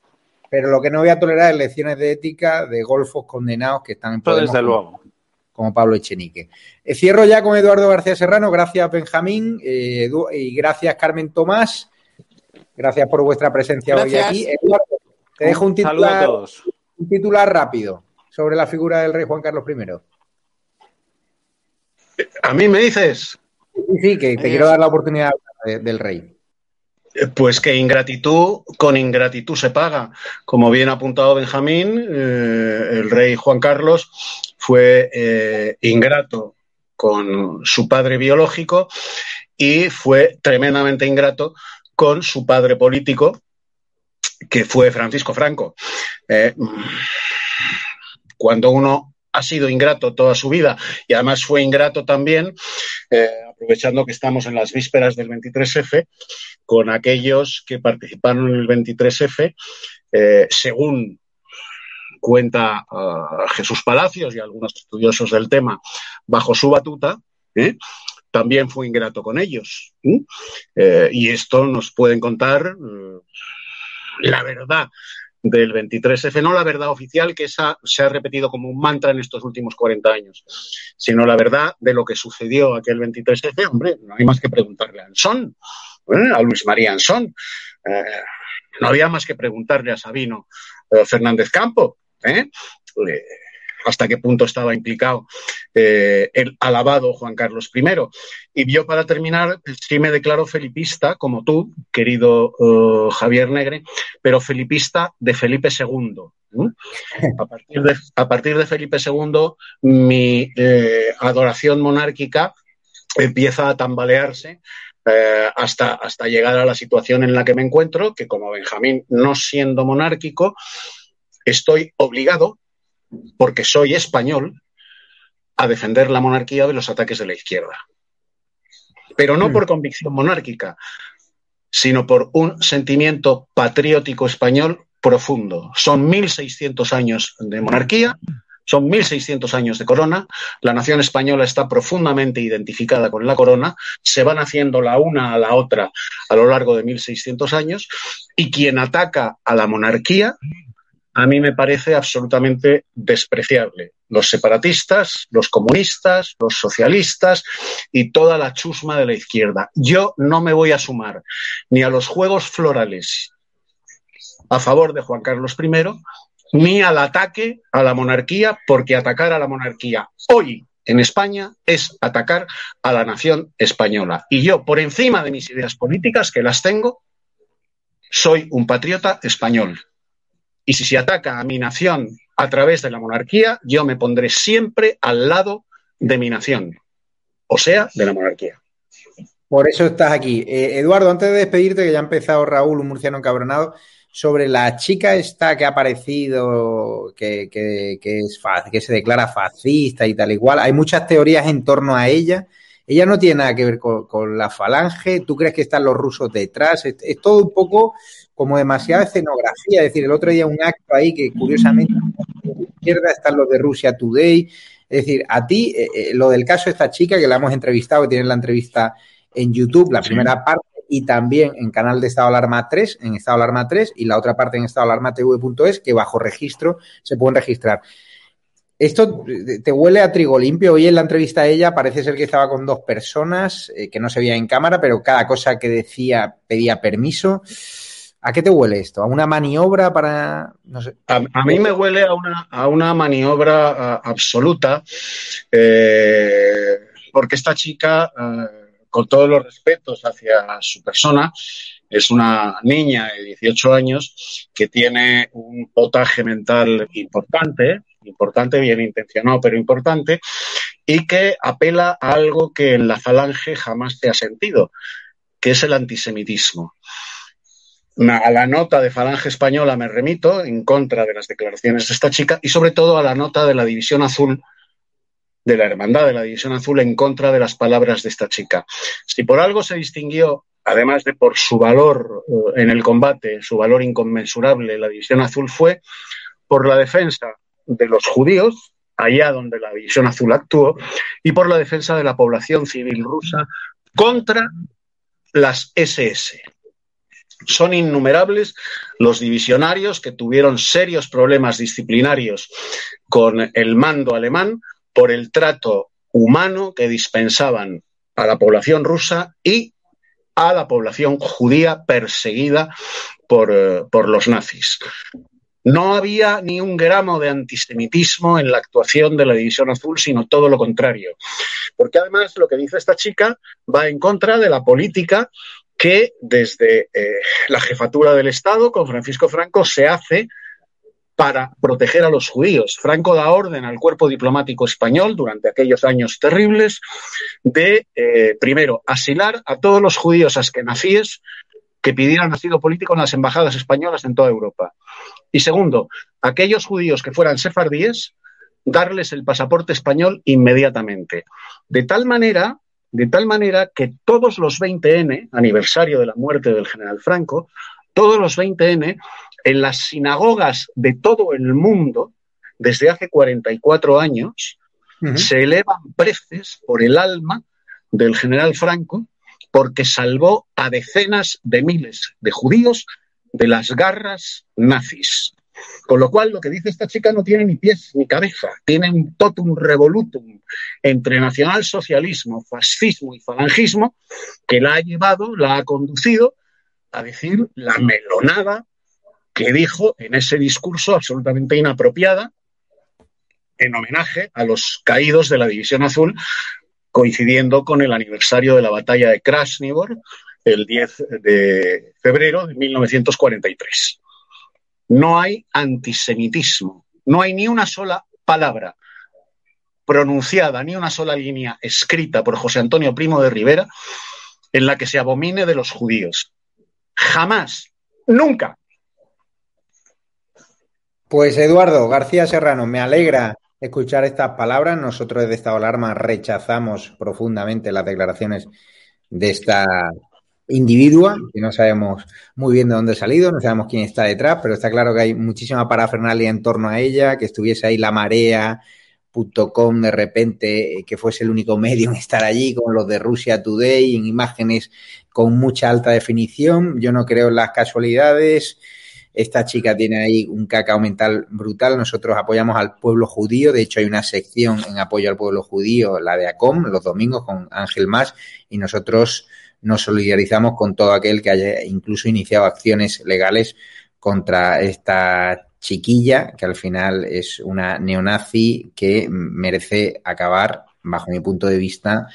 Pero lo que no voy a tolerar es lecciones de ética de golfos condenados que están en Podemos, desde luego. Como Pablo Echenique. Eh, cierro ya con Eduardo García Serrano. Gracias, Benjamín. Eh, y gracias, Carmen Tomás. Gracias por vuestra presencia hoy aquí. Eduardo, te dejo un titular, un titular rápido sobre la figura del rey Juan Carlos I. ¿A mí me dices? Sí, sí, que te quiero dar la oportunidad del rey. Pues que ingratitud, con ingratitud se paga. Como bien ha apuntado Benjamín, eh, el rey Juan Carlos fue eh, ingrato con su padre biológico y fue tremendamente ingrato con su padre político, que fue Francisco Franco. Eh, cuando uno ha sido ingrato toda su vida y además fue ingrato también, eh, aprovechando que estamos en las vísperas del 23F, con aquellos que participaron en el 23F, eh, según cuenta uh, Jesús Palacios y algunos estudiosos del tema, bajo su batuta, ¿eh? también fue ingrato con ellos. Eh, y esto nos pueden contar la verdad del 23F, no la verdad oficial, que esa se ha repetido como un mantra en estos últimos 40 años, sino la verdad de lo que sucedió aquel 23F. Hombre, no hay más que preguntarle a Anson, ¿eh? a Luis María Anson. Eh, no había más que preguntarle a Sabino eh, Fernández Campo. ¿eh? Hasta qué punto estaba implicado eh, el alabado Juan Carlos I. Y yo, para terminar, sí me declaro felipista, como tú, querido uh, Javier Negre, pero felipista de Felipe II. A, partir de, a, partir de, Felipe II, mi eh, adoración monárquica empieza a tambalearse eh, hasta, hasta llegar a la situación en la que me encuentro, que como Benjamín, no siendo monárquico, estoy obligado porque soy español, a defender la monarquía de los ataques de la izquierda. Pero no por convicción monárquica, sino por un sentimiento patriótico español profundo. Son 1.600 años de monarquía, son 1.600 años de corona, la nación española está profundamente identificada con la corona, se van haciendo la una a la otra a lo largo de 1.600 años, y quien ataca a la monarquía a mí me parece absolutamente despreciable. Los separatistas, los comunistas, los socialistas y toda la chusma de la izquierda. Yo no me voy a sumar ni a los juegos florales a favor de Juan Carlos I, ni al ataque a la monarquía, porque atacar a la monarquía hoy en España es atacar a la nación española. Y yo, por encima de mis ideas políticas, que las tengo, soy un patriota español. Y si se ataca a mi nación a través de la monarquía, yo me pondré siempre al lado de mi nación, o sea, de la monarquía. Por eso estás aquí. Eh, Eduardo, antes de despedirte, que ya ha empezado Raúl, un murciano encabronado, sobre la chica esta que ha aparecido, que, que, es, que se declara fascista y tal igual. Hay muchas teorías en torno a ella. Ella no tiene nada que ver con, la falange. ¿Tú crees que están los rusos detrás? Es todo un poco como demasiada escenografía. Es decir, el otro día un acto ahí que curiosamente izquierda están los de Rusia Today. Es decir, a ti, eh, eh, lo del caso de esta chica que la hemos entrevistado, que tiene la entrevista en YouTube, la primera parte, y también en canal de Estado Alarma 3, en Estado Alarma 3, y la otra parte en Estado Alarma TV.es, que bajo registro se pueden registrar. Esto te huele a trigo limpio. Hoy en la entrevista a ella parece ser que estaba con dos personas, eh, que no se veía en cámara, pero cada cosa que decía pedía permiso. ¿A qué te huele esto? ¿A una maniobra para.? A, mí me huele a una, a una maniobra absoluta, eh, porque esta chica, eh, con todos los respetos hacia su persona, es una niña de 18 años que tiene un potaje mental importante, importante, bien intencionado, pero importante, y que apela a algo que en la falange jamás se ha sentido, que es el antisemitismo a la nota de Falange Española me remito en contra de las declaraciones de esta chica y sobre todo a la nota de la División Azul, de la Hermandad de la División Azul en contra de las palabras de esta chica. Si por algo se distinguió, además de por su valor eh, en el combate, su valor inconmensurable, la División Azul fue por la defensa de los judíos, allá donde la División Azul actuó, y por la defensa de la población civil rusa contra las SS son innumerables los divisionarios que tuvieron serios problemas disciplinarios con el mando alemán por el trato humano que dispensaban a la población rusa y a la población judía perseguida por, uh, por los nazis. No había ni un gramo de antisemitismo en la actuación de la División Azul, sino todo lo contrario. Porque además lo que dice esta chica va en contra de la política que desde eh, la jefatura del Estado, con Francisco Franco, se hace para proteger a los judíos. Franco da orden al cuerpo diplomático español durante aquellos años terribles de, eh, primero, asilar a todos los judíos askenazíes que pidieran asilo político en las embajadas españolas en toda Europa. Y segundo, aquellos judíos que fueran sefardíes, darles el pasaporte español inmediatamente. De tal manera, de tal manera que todos los 20N, aniversario de la muerte del general Franco, todos los 20N, en las sinagogas de todo el mundo, desde hace 44 años, se elevan preces por el alma del general Franco porque salvó a decenas de miles de judíos de las garras nazis. Con lo cual, lo que dice esta chica no tiene ni pies ni cabeza, tiene un totum revolutum entre nacionalsocialismo, fascismo y falangismo que la ha llevado, la ha conducido a decir la melonada que dijo en ese discurso absolutamente inapropiada en homenaje a los caídos de la División Azul coincidiendo con el aniversario de la batalla de Krasnivor, el 10 de febrero de 1943. No hay antisemitismo, no hay ni una sola palabra pronunciada, ni una sola línea escrita por José Antonio Primo de Rivera en la que se abomine de los judíos. Jamás, nunca. Pues Eduardo García Serrano, me alegra escuchar estas palabras. Nosotros desde Estado de Alarma rechazamos profundamente las declaraciones de esta individua, que no sabemos muy bien de dónde ha salido, no sabemos quién está detrás, pero está claro que hay muchísima parafernalia en torno a ella, que estuviese ahí la marea.com de repente, que fuese el único medio en estar allí, con los de Rusia Today, en imágenes con mucha alta definición. Yo no creo en las casualidades. Esta chica tiene ahí un cacao mental brutal. Nosotros apoyamos al pueblo judío. De hecho, hay una sección en apoyo al pueblo judío, la de ACOM, los domingos con Ángel Más, y nosotros nos solidarizamos con todo aquel que haya incluso iniciado acciones legales contra esta chiquilla, que al final es una neonazi que merece acabar, bajo mi punto de vista.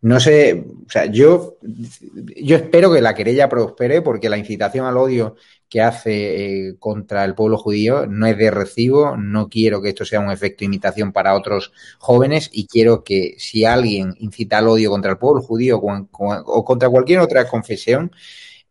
No sé, o sea, yo, yo espero que la querella prospere porque la incitación al odio que hace eh, contra el pueblo judío no es de recibo, no quiero que esto sea un efecto imitación para otros jóvenes y quiero que si alguien incita al odio contra el pueblo judío o, contra cualquier otra confesión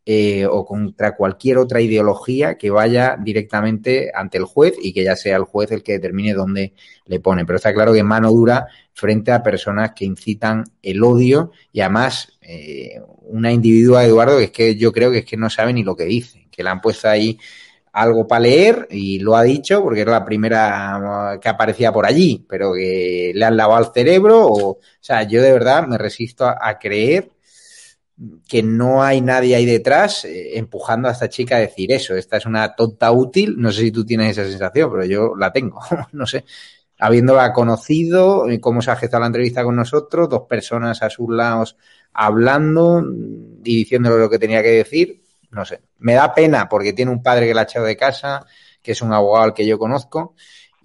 eh, o contra cualquier otra ideología, que vaya directamente ante el juez y que ya sea el juez el que determine dónde le pone. Pero está claro que mano dura frente a personas que incitan el odio y además eh, una individua, Eduardo, que es que yo creo que es que no sabe ni lo que dice que le han puesto ahí algo para leer y lo ha dicho porque era la primera que aparecía por allí, pero que le han lavado el cerebro. O, o sea, yo de verdad me resisto a, creer que no hay nadie ahí detrás eh, empujando a esta chica a decir eso. Esta es una tonta útil. No sé si tú tienes esa sensación, pero yo la tengo. no sé. Habiéndola conocido, eh, cómo se ha gestado la entrevista con nosotros, dos personas a sus lados hablando y diciéndole lo que tenía que decir no sé, me da pena porque tiene un padre que la ha echado de casa, que es un abogado al que yo conozco,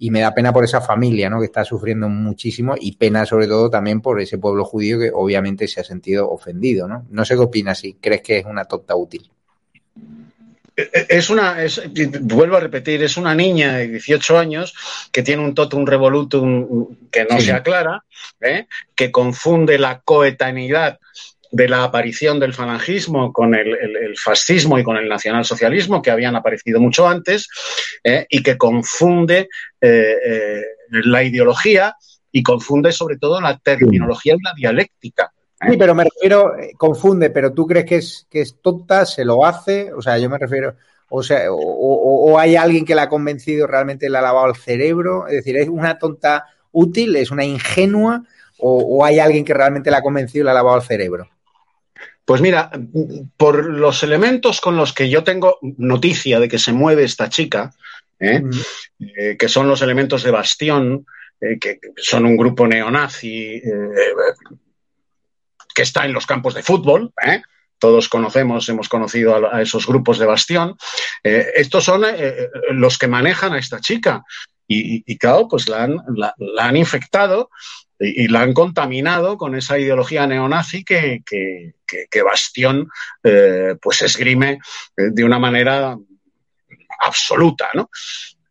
y me da pena por esa familia, ¿no? Que está sufriendo muchísimo y pena sobre todo también por ese pueblo judío que obviamente se ha sentido ofendido, ¿no? No sé qué opinas, si crees que es una tonta útil. Eh, eh, es una, vuelvo a repetir, es una niña de 18 años que tiene un totum revolutum que no se aclara, ¿eh? que confunde la coetaneidad de la aparición del falangismo con el, fascismo y con el nacionalsocialismo, que habían aparecido mucho antes, eh, y que confunde eh, eh, la ideología y confunde sobre todo la terminología y la dialéctica. Sí, pero me refiero, confunde, pero tú crees que es, que es tonta, se lo hace, o sea, yo me refiero, o sea, o, hay alguien que la ha convencido realmente le ha lavado el cerebro, es decir, es una tonta útil, es una ingenua, o, o hay alguien que realmente la ha convencido y le ha lavado el cerebro. Pues mira, por los elementos con los que yo tengo noticia de que se mueve esta chica, ¿eh? Eh, que son los elementos de Bastión, eh, que son un grupo neonazi que está en los campos de fútbol, todos conocemos, hemos conocido a, esos grupos de Bastión, estos son los que manejan a esta chica. Y, claro, pues la han infectado y, la han contaminado con esa ideología neonazi que, que, Bastión eh, pues esgrime eh, de una manera absoluta, ¿no?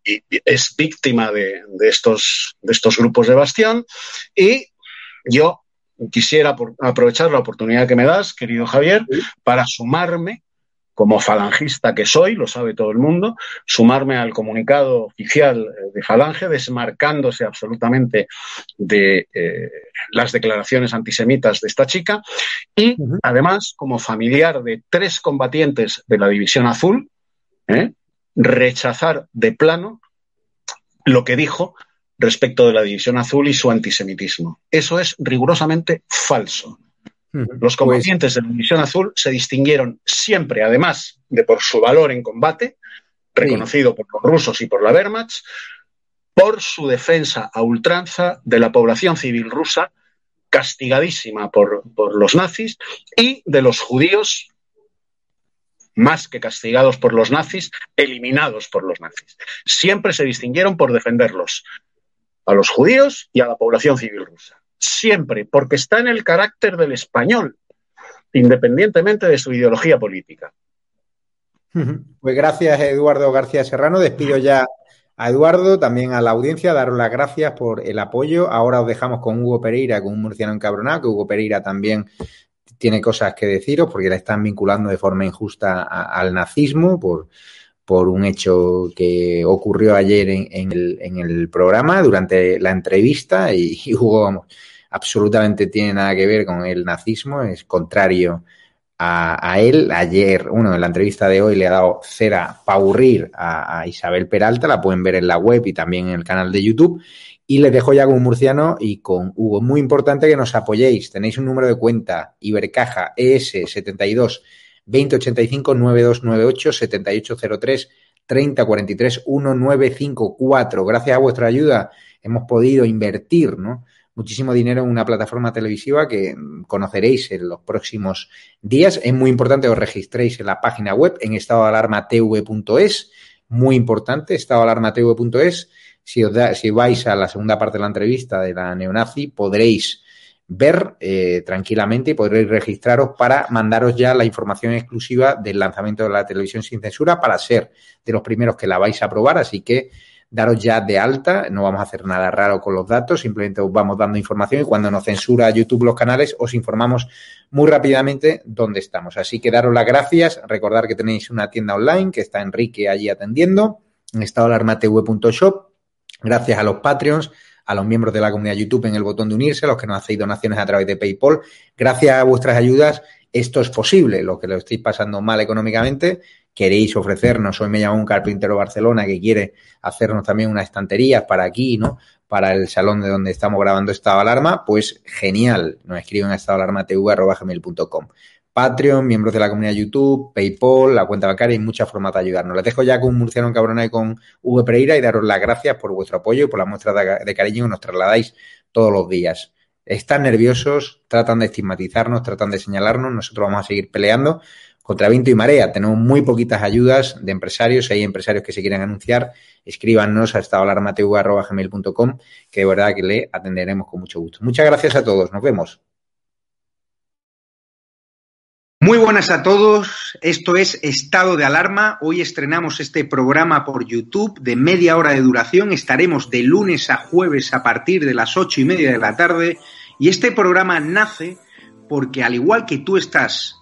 es víctima de, estos, de estos grupos de Bastión y yo quisiera aprovechar la oportunidad que me das, querido Javier, para sumarme como falangista que soy, lo sabe todo el mundo, sumarme al comunicado oficial de Falange, desmarcándose absolutamente de eh, las declaraciones antisemitas de esta chica, y además, como familiar de tres combatientes de la División Azul, ¿eh? rechazar de plano lo que dijo respecto de la División Azul y su antisemitismo. Eso es rigurosamente falso. Los pues combatientes de la División Azul se distinguieron siempre, además de por su valor en combate, reconocido por los rusos y por la Wehrmacht, por su defensa a ultranza de la población civil rusa, castigadísima por, por los nazis, y de los judíos más que castigados por los nazis, eliminados por los nazis. Siempre se distinguieron por defenderlos a los judíos y a la población civil rusa. Siempre, porque está en el carácter del español, independientemente de su ideología política. Pues gracias, Eduardo García Serrano. Despido ya a Eduardo, también a la audiencia, daros las gracias por el apoyo. Ahora os dejamos con Hugo Pereira, con un murciano encabronado, que Hugo Pereira también tiene cosas que deciros porque la están vinculando de forma injusta al nazismo por, por un hecho que ocurrió ayer en, el, programa durante la entrevista y, Hugo absolutamente tiene nada que ver con el nazismo, es contrario a, él. Ayer, uno en la entrevista de hoy le ha dado cera para aburrir a, a Isabel Peralta, la pueden ver en la web y también en el canal de YouTube. Y les dejo ya con murciano y con Hugo. Muy importante que nos apoyéis. Tenéis un número de cuenta, Ibercaja ES72 2085 9298 7803 3043 1954. Gracias a vuestra ayuda hemos podido invertir, ¿no? Muchísimo dinero en una plataforma televisiva que conoceréis en los próximos días. Es muy importante os registréis en la página web en estadoalarmatv.es. Muy importante, estadoalarmatv.es si, os da, si vais a la segunda parte de la entrevista de la neonazi, podréis ver eh, tranquilamente y podréis registraros para mandaros ya la información exclusiva del lanzamiento de la televisión sin censura para ser de los primeros que la vais a probar. Así que daros ya de alta, no vamos a hacer nada raro con los datos, simplemente os vamos dando información y cuando nos censura YouTube los canales os informamos muy rápidamente dónde estamos. Así que daros las gracias, recordar que tenéis una tienda online que está Enrique allí atendiendo en estadoalarmatv.shop Gracias a los Patreons, a los miembros de la comunidad YouTube en el botón de unirse, a los que nos hacéis donaciones a través de PayPal. Gracias a vuestras ayudas, esto es posible. Lo que lo estáis pasando mal económicamente, queréis ofrecernos. Hoy me llama un carpintero Barcelona que quiere hacernos también una estantería para aquí, ¿no? Para el salón de donde estamos grabando Estado Alarma, pues genial. Nos escriben a estadoalarmatv.com. Patreon, miembros de la comunidad YouTube, PayPal, la cuenta bancaria y muchas formas de ayudarnos. Les dejo ya con Murciano Cabrona y con V Pereira y daros las gracias por vuestro apoyo y por la muestra de cariño que nos trasladáis todos los días. Están nerviosos, tratan de estigmatizarnos, tratan de señalarnos, nosotros vamos a seguir peleando contra viento y marea. Tenemos muy poquitas ayudas de empresarios. Si hay empresarios que se quieren anunciar, escríbanos a estadoalarmatv.com que de verdad que le atenderemos con mucho gusto. Muchas gracias a todos. Nos vemos. Muy buenas a todos, esto es Estado de Alarma. Hoy estrenamos este programa por YouTube de media hora de duración. Estaremos de lunes a jueves a partir de las ocho y media de la tarde. Y este programa nace porque al igual que tú estás